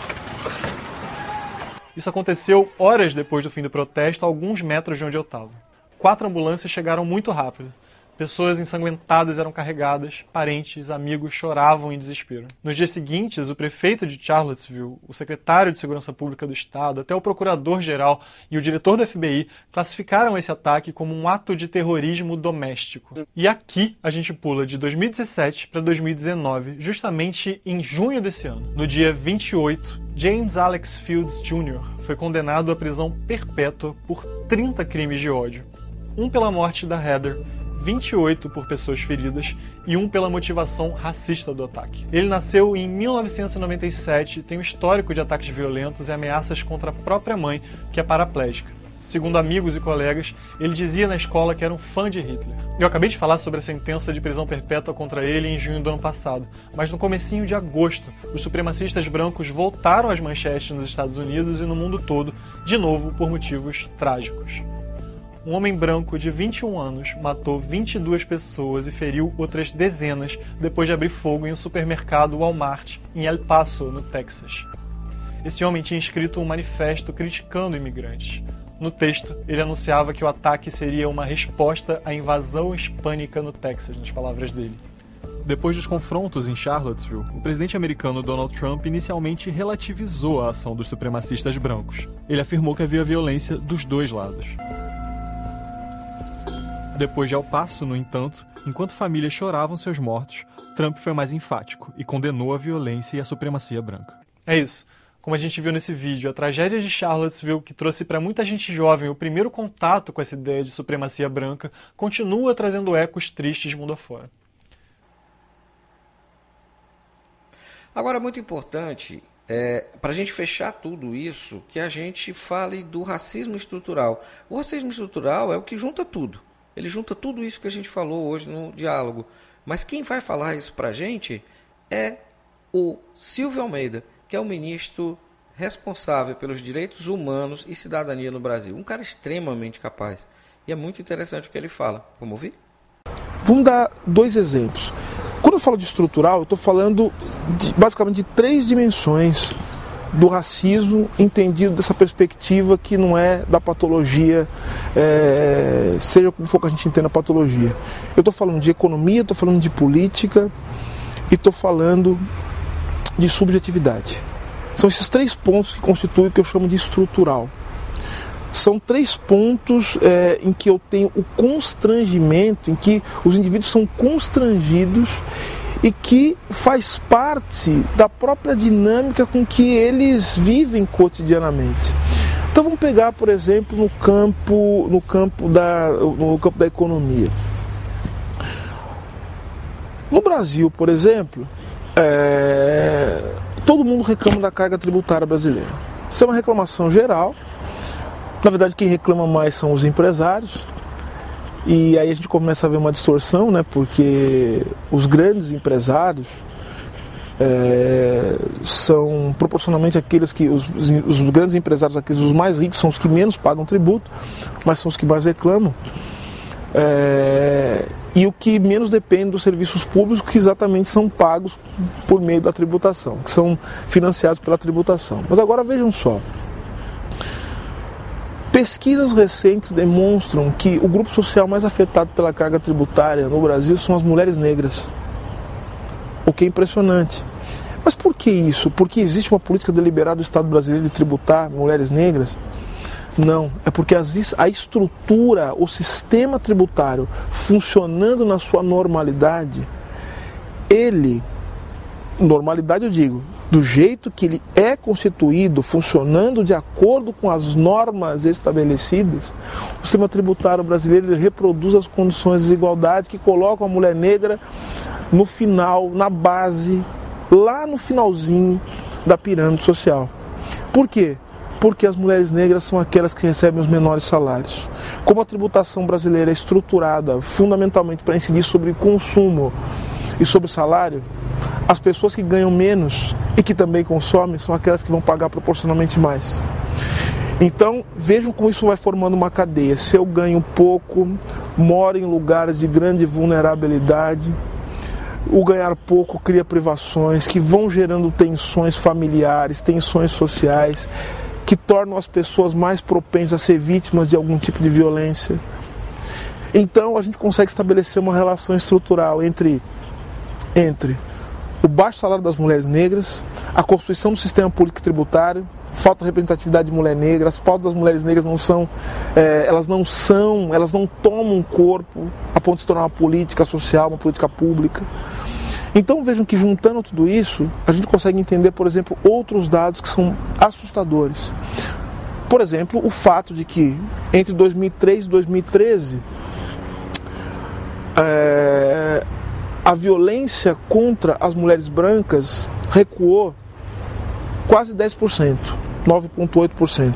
Isso aconteceu horas depois do fim do protesto, a alguns metros de onde eu estava. Quatro ambulâncias chegaram muito rápido. Pessoas ensanguentadas eram carregadas, parentes, amigos choravam em desespero. Nos dias seguintes, o prefeito de Charlottesville, o secretário de Segurança Pública do Estado, até o procurador-geral e o diretor do FBI classificaram esse ataque como um ato de terrorismo doméstico. E aqui a gente pula de 2017 para 2019, justamente em junho desse ano. No dia 28, James Alex Fields Jr. foi condenado à prisão perpétua por 30 crimes de ódio. Um pela morte da Heather 28 por pessoas feridas e um pela motivação racista do ataque. Ele nasceu em 1997 e tem um histórico de ataques violentos e ameaças contra a própria mãe, que é paraplégica. Segundo amigos e colegas, ele dizia na escola que era um fã de Hitler. Eu acabei de falar sobre a sentença de prisão perpétua contra ele em junho do ano passado, mas no comecinho de agosto, os supremacistas brancos voltaram às manchetes nos Estados Unidos e no mundo todo, de novo por motivos trágicos um homem branco de 21 anos matou 22 pessoas e feriu outras dezenas depois de abrir fogo em um supermercado Walmart em El Paso, no Texas. Esse homem tinha escrito um manifesto criticando imigrantes. No texto, ele anunciava que o ataque seria uma resposta à invasão hispânica no Texas, nas palavras dele. Depois dos confrontos em Charlottesville, o presidente americano Donald Trump inicialmente relativizou a ação dos supremacistas brancos. Ele afirmou que havia violência dos dois lados. Depois de El Paso, no entanto, enquanto famílias choravam seus mortos, Trump foi mais enfático e condenou a violência e a supremacia branca. É isso. Como a gente viu nesse vídeo, a tragédia de Charlottesville, que trouxe para muita gente jovem o primeiro contato com essa ideia de supremacia branca, continua trazendo ecos tristes mundo afora.
Agora, muito importante, é, para a gente fechar tudo isso, que a gente fale do racismo estrutural. O racismo estrutural é o que junta tudo. Ele junta tudo isso que a gente falou hoje no diálogo. Mas quem vai falar isso para a gente é o Silvio Almeida, que é o ministro responsável pelos direitos humanos e cidadania no Brasil. Um cara extremamente capaz. E é muito interessante o que ele fala. Vamos ouvir?
Vamos dar dois exemplos. Quando eu falo de estrutural, eu estou falando de, basicamente de três dimensões do racismo entendido dessa perspectiva que não é da patologia, é, seja como for que a gente entenda a patologia. Eu estou falando de economia, estou falando de política e estou falando de subjetividade. São esses três pontos que constituem o que eu chamo de estrutural. São três pontos é, em que eu tenho o constrangimento, em que os indivíduos são constrangidos e que faz parte da própria dinâmica com que eles vivem cotidianamente. Então vamos pegar, por exemplo, no campo, no campo, da, no campo da economia. No Brasil, por exemplo, é, todo mundo reclama da carga tributária brasileira. Isso é uma reclamação geral. Na verdade, quem reclama mais são os empresários, E aí a gente começa a ver uma distorção, né? Porque os grandes empresários é, são proporcionalmente aqueles que os, os, grandes empresários, aqueles os mais ricos, são os que menos pagam tributo, mas são os que mais reclamam. É, e o que menos depende dos serviços públicos que exatamente são pagos por meio da tributação, que são financiados pela tributação. Mas agora vejam só. Pesquisas recentes demonstram que o grupo social mais afetado pela carga tributária no Brasil são as mulheres negras. O que é impressionante. Mas por que isso? Porque existe uma política deliberada do Estado brasileiro de tributar mulheres negras? Não, é porque a estrutura, o sistema tributário funcionando na sua normalidade, ele, normalidade eu digo, do jeito que ele é constituído, funcionando de acordo com as normas estabelecidas, o sistema tributário brasileiro reproduz as condições de desigualdade que colocam a mulher negra no final, na base, lá no finalzinho da pirâmide social. Por quê? Porque as mulheres negras são aquelas que recebem os menores salários. Como a tributação brasileira é estruturada fundamentalmente para incidir sobre consumo e sobre salário, as pessoas que ganham menos e que também consomem são aquelas que vão pagar proporcionalmente mais. Então vejam como isso vai formando uma cadeia. Se eu ganho pouco, moro em lugares de grande vulnerabilidade, o ganhar pouco cria privações que vão gerando tensões familiares, tensões sociais, que tornam as pessoas mais propensas a ser vítimas de algum tipo de violência. Então a gente consegue estabelecer uma relação estrutural entre, entre o baixo salário das mulheres negras, a construção do sistema público tributário, falta de representatividade de mulher negra, as pautas das mulheres negras não são, é, elas não são, elas não tomam corpo a ponto de se tornar uma política social, uma política pública. Então vejam que juntando tudo isso, a gente consegue entender, por exemplo, outros dados que são assustadores. Por exemplo, o fato de que entre 2003 e 2013 é, a violência contra as mulheres brancas recuou quase 10%, 9,8%.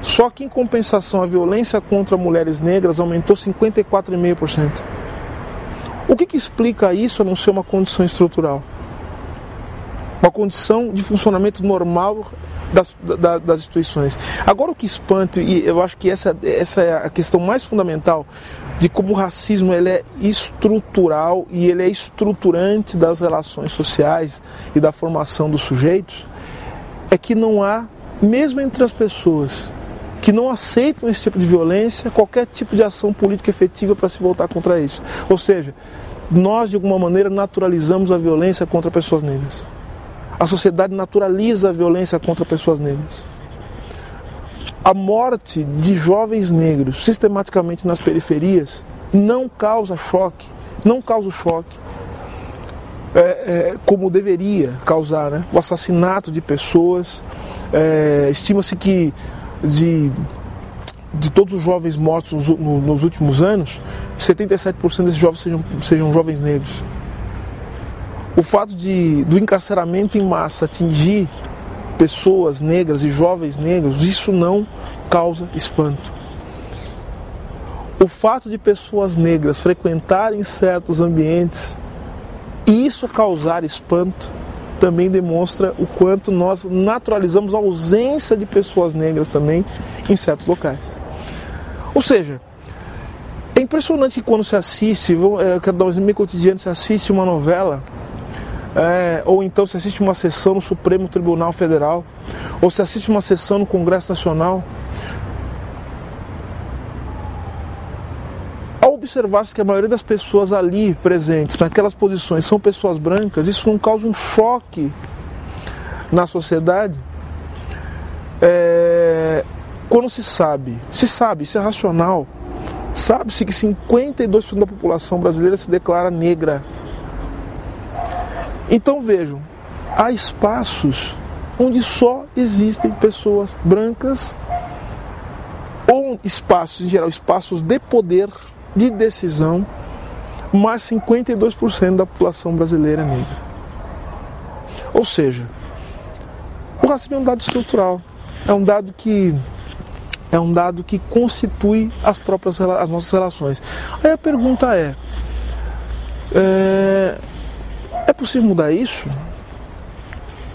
Só que em compensação a violência contra mulheres negras aumentou 54,5%. O que, que explica isso a não ser uma condição estrutural? Uma condição de funcionamento normal das, das, instituições. Agora o que espanta, e eu acho que essa, essa é a questão mais fundamental de como o racismo ele é estrutural e ele é estruturante das relações sociais e da formação dos sujeitos, é que não há, mesmo entre as pessoas que não aceitam esse tipo de violência, qualquer tipo de ação política efetiva para se voltar contra isso. Ou seja, nós de alguma maneira naturalizamos a violência contra pessoas negras. A sociedade naturaliza a violência contra pessoas negras a morte de jovens negros sistematicamente nas periferias não causa choque, não causa choque é, é, como deveria causar. Né? O assassinato de pessoas, é, estima-se que de, de todos os jovens mortos nos, no, nos últimos anos, 77% desses jovens sejam, sejam jovens negros. O fato de, do encarceramento em massa atingir pessoas negras e jovens negros, isso não causa espanto. O fato de pessoas negras frequentarem certos ambientes e isso causar espanto também demonstra o quanto nós naturalizamos a ausência de pessoas negras também em certos locais. Ou seja, é impressionante que quando se assiste, é, eu quero dar um exemplo cotidiano, se assiste uma novela é, ou então se assiste uma sessão no Supremo Tribunal Federal, ou se assiste uma sessão no Congresso Nacional, ao observar-se que a maioria das pessoas ali presentes, naquelas posições, são pessoas brancas, isso não causa um choque na sociedade. É, quando se sabe, se sabe, isso é racional, sabe-se que 52% da população brasileira se declara negra então vejam, há espaços onde só existem pessoas brancas, ou espaços, em geral, espaços de poder, de decisão, mas 52% da população brasileira é negra. Ou seja, o racismo é um dado estrutural, é um dado que é um dado que constitui as próprias as nossas relações. Aí a pergunta é, é, é possível mudar isso?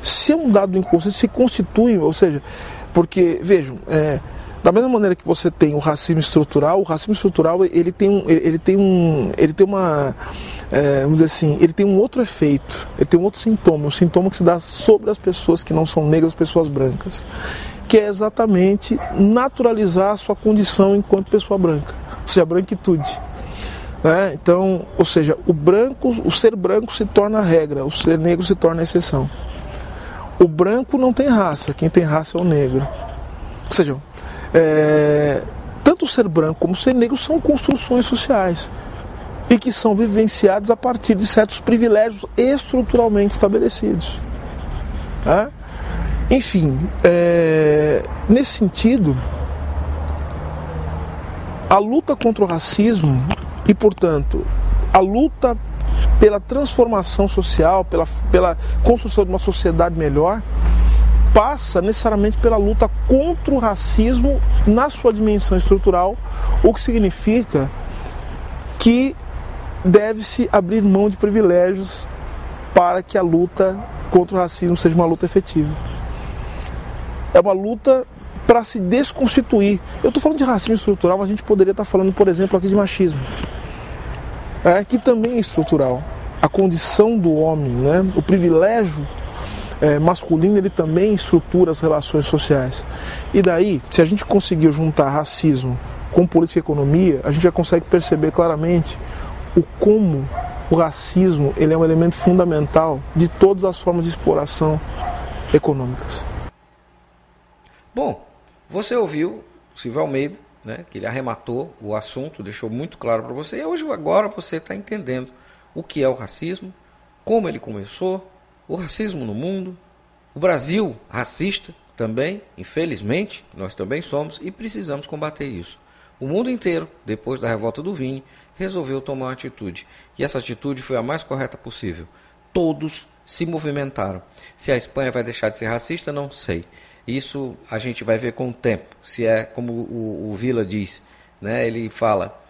Se é um dado inconsciente, se constitui, ou seja, porque, vejam, é, da mesma maneira que você tem o racismo estrutural, o racismo estrutural ele tem um, ele tem um, ele tem uma, é, vamos dizer assim, ele tem um outro efeito, ele tem um outro sintoma, um sintoma que se dá sobre as pessoas que não são negras, as pessoas brancas, que é exatamente naturalizar a sua condição enquanto pessoa branca, ou seja, a branquitude. Né? Então, ou seja, o branco, o ser branco se torna regra, o ser negro se torna exceção. O branco não tem raça, quem tem raça é o negro. Ou seja, é, tanto o ser branco como o ser negro são construções sociais e que são vivenciadas a partir de certos privilégios estruturalmente estabelecidos. Né? Enfim, é, nesse sentido, a luta contra o racismo e, portanto, a luta pela transformação social, pela, pela construção de uma sociedade melhor, passa necessariamente pela luta contra o racismo na sua dimensão estrutural, o que significa que deve-se abrir mão de privilégios para que a luta contra o racismo seja uma luta efetiva. É uma luta para se desconstituir. Eu estou falando de racismo estrutural, mas a gente poderia estar falando, por exemplo, aqui de machismo é, que também é estrutural. A condição do homem, né? o privilégio é, masculino, ele também estrutura as relações sociais. E daí, se a gente conseguir juntar racismo com política e economia, a gente já consegue perceber claramente o como o racismo ele é um elemento fundamental de todas as formas de exploração econômicas.
Bom, você ouviu Silvio Almeida, né, que ele arrematou o assunto, deixou muito claro para você. E hoje, agora, você está entendendo o que é o racismo, como ele começou, o racismo no mundo, o Brasil racista também, infelizmente, nós também somos e precisamos combater isso. O mundo inteiro, depois da revolta do Vini, resolveu tomar uma atitude. E essa atitude foi a mais correta possível. Todos se movimentaram. Se a Espanha vai deixar de ser racista, não sei. Isso a gente vai ver com o tempo. Se é como o, o Vila diz, né? Ele fala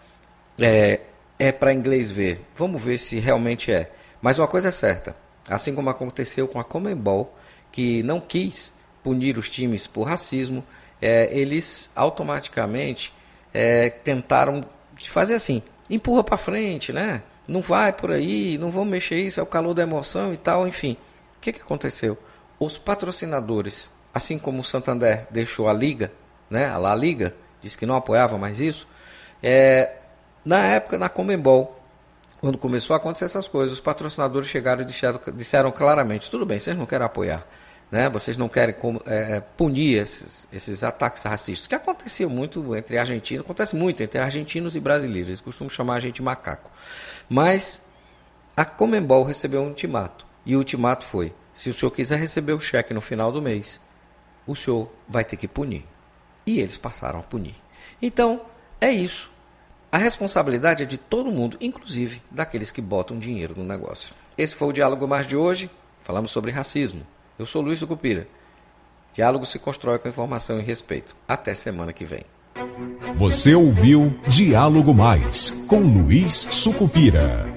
é, é para inglês ver. Vamos ver se realmente é. Mas uma coisa é certa, assim como aconteceu com a Comembol, que não quis punir os times por racismo, é, eles automaticamente é, tentaram fazer assim, empurra para frente, né? Não vai por aí, não vamos mexer isso, é o calor da emoção e tal, enfim. O que, que aconteceu? Os patrocinadores assim como o Santander deixou a Liga, né, a La Liga, disse que não apoiava mais isso, é, na época, na Comembol, quando começou a acontecer essas coisas, os patrocinadores chegaram e disseram, disseram claramente, tudo bem, vocês não querem apoiar, né, vocês não querem é, punir esses, esses ataques racistas, que acontecia muito entre argentinos, acontece muito entre argentinos e brasileiros, eles costumam chamar a gente de macaco. Mas a Comembol recebeu um ultimato, e o ultimato foi, se o senhor quiser receber o cheque no final do mês, o senhor vai ter que punir. E eles passaram a punir. Então, é isso. A responsabilidade é de todo mundo, inclusive daqueles que botam dinheiro no negócio. Esse foi o Diálogo Mais de hoje. Falamos sobre racismo. Eu sou Luiz Sucupira. Diálogo se constrói com informação e respeito. Até semana que vem.
Você ouviu Diálogo Mais com Luiz Sucupira.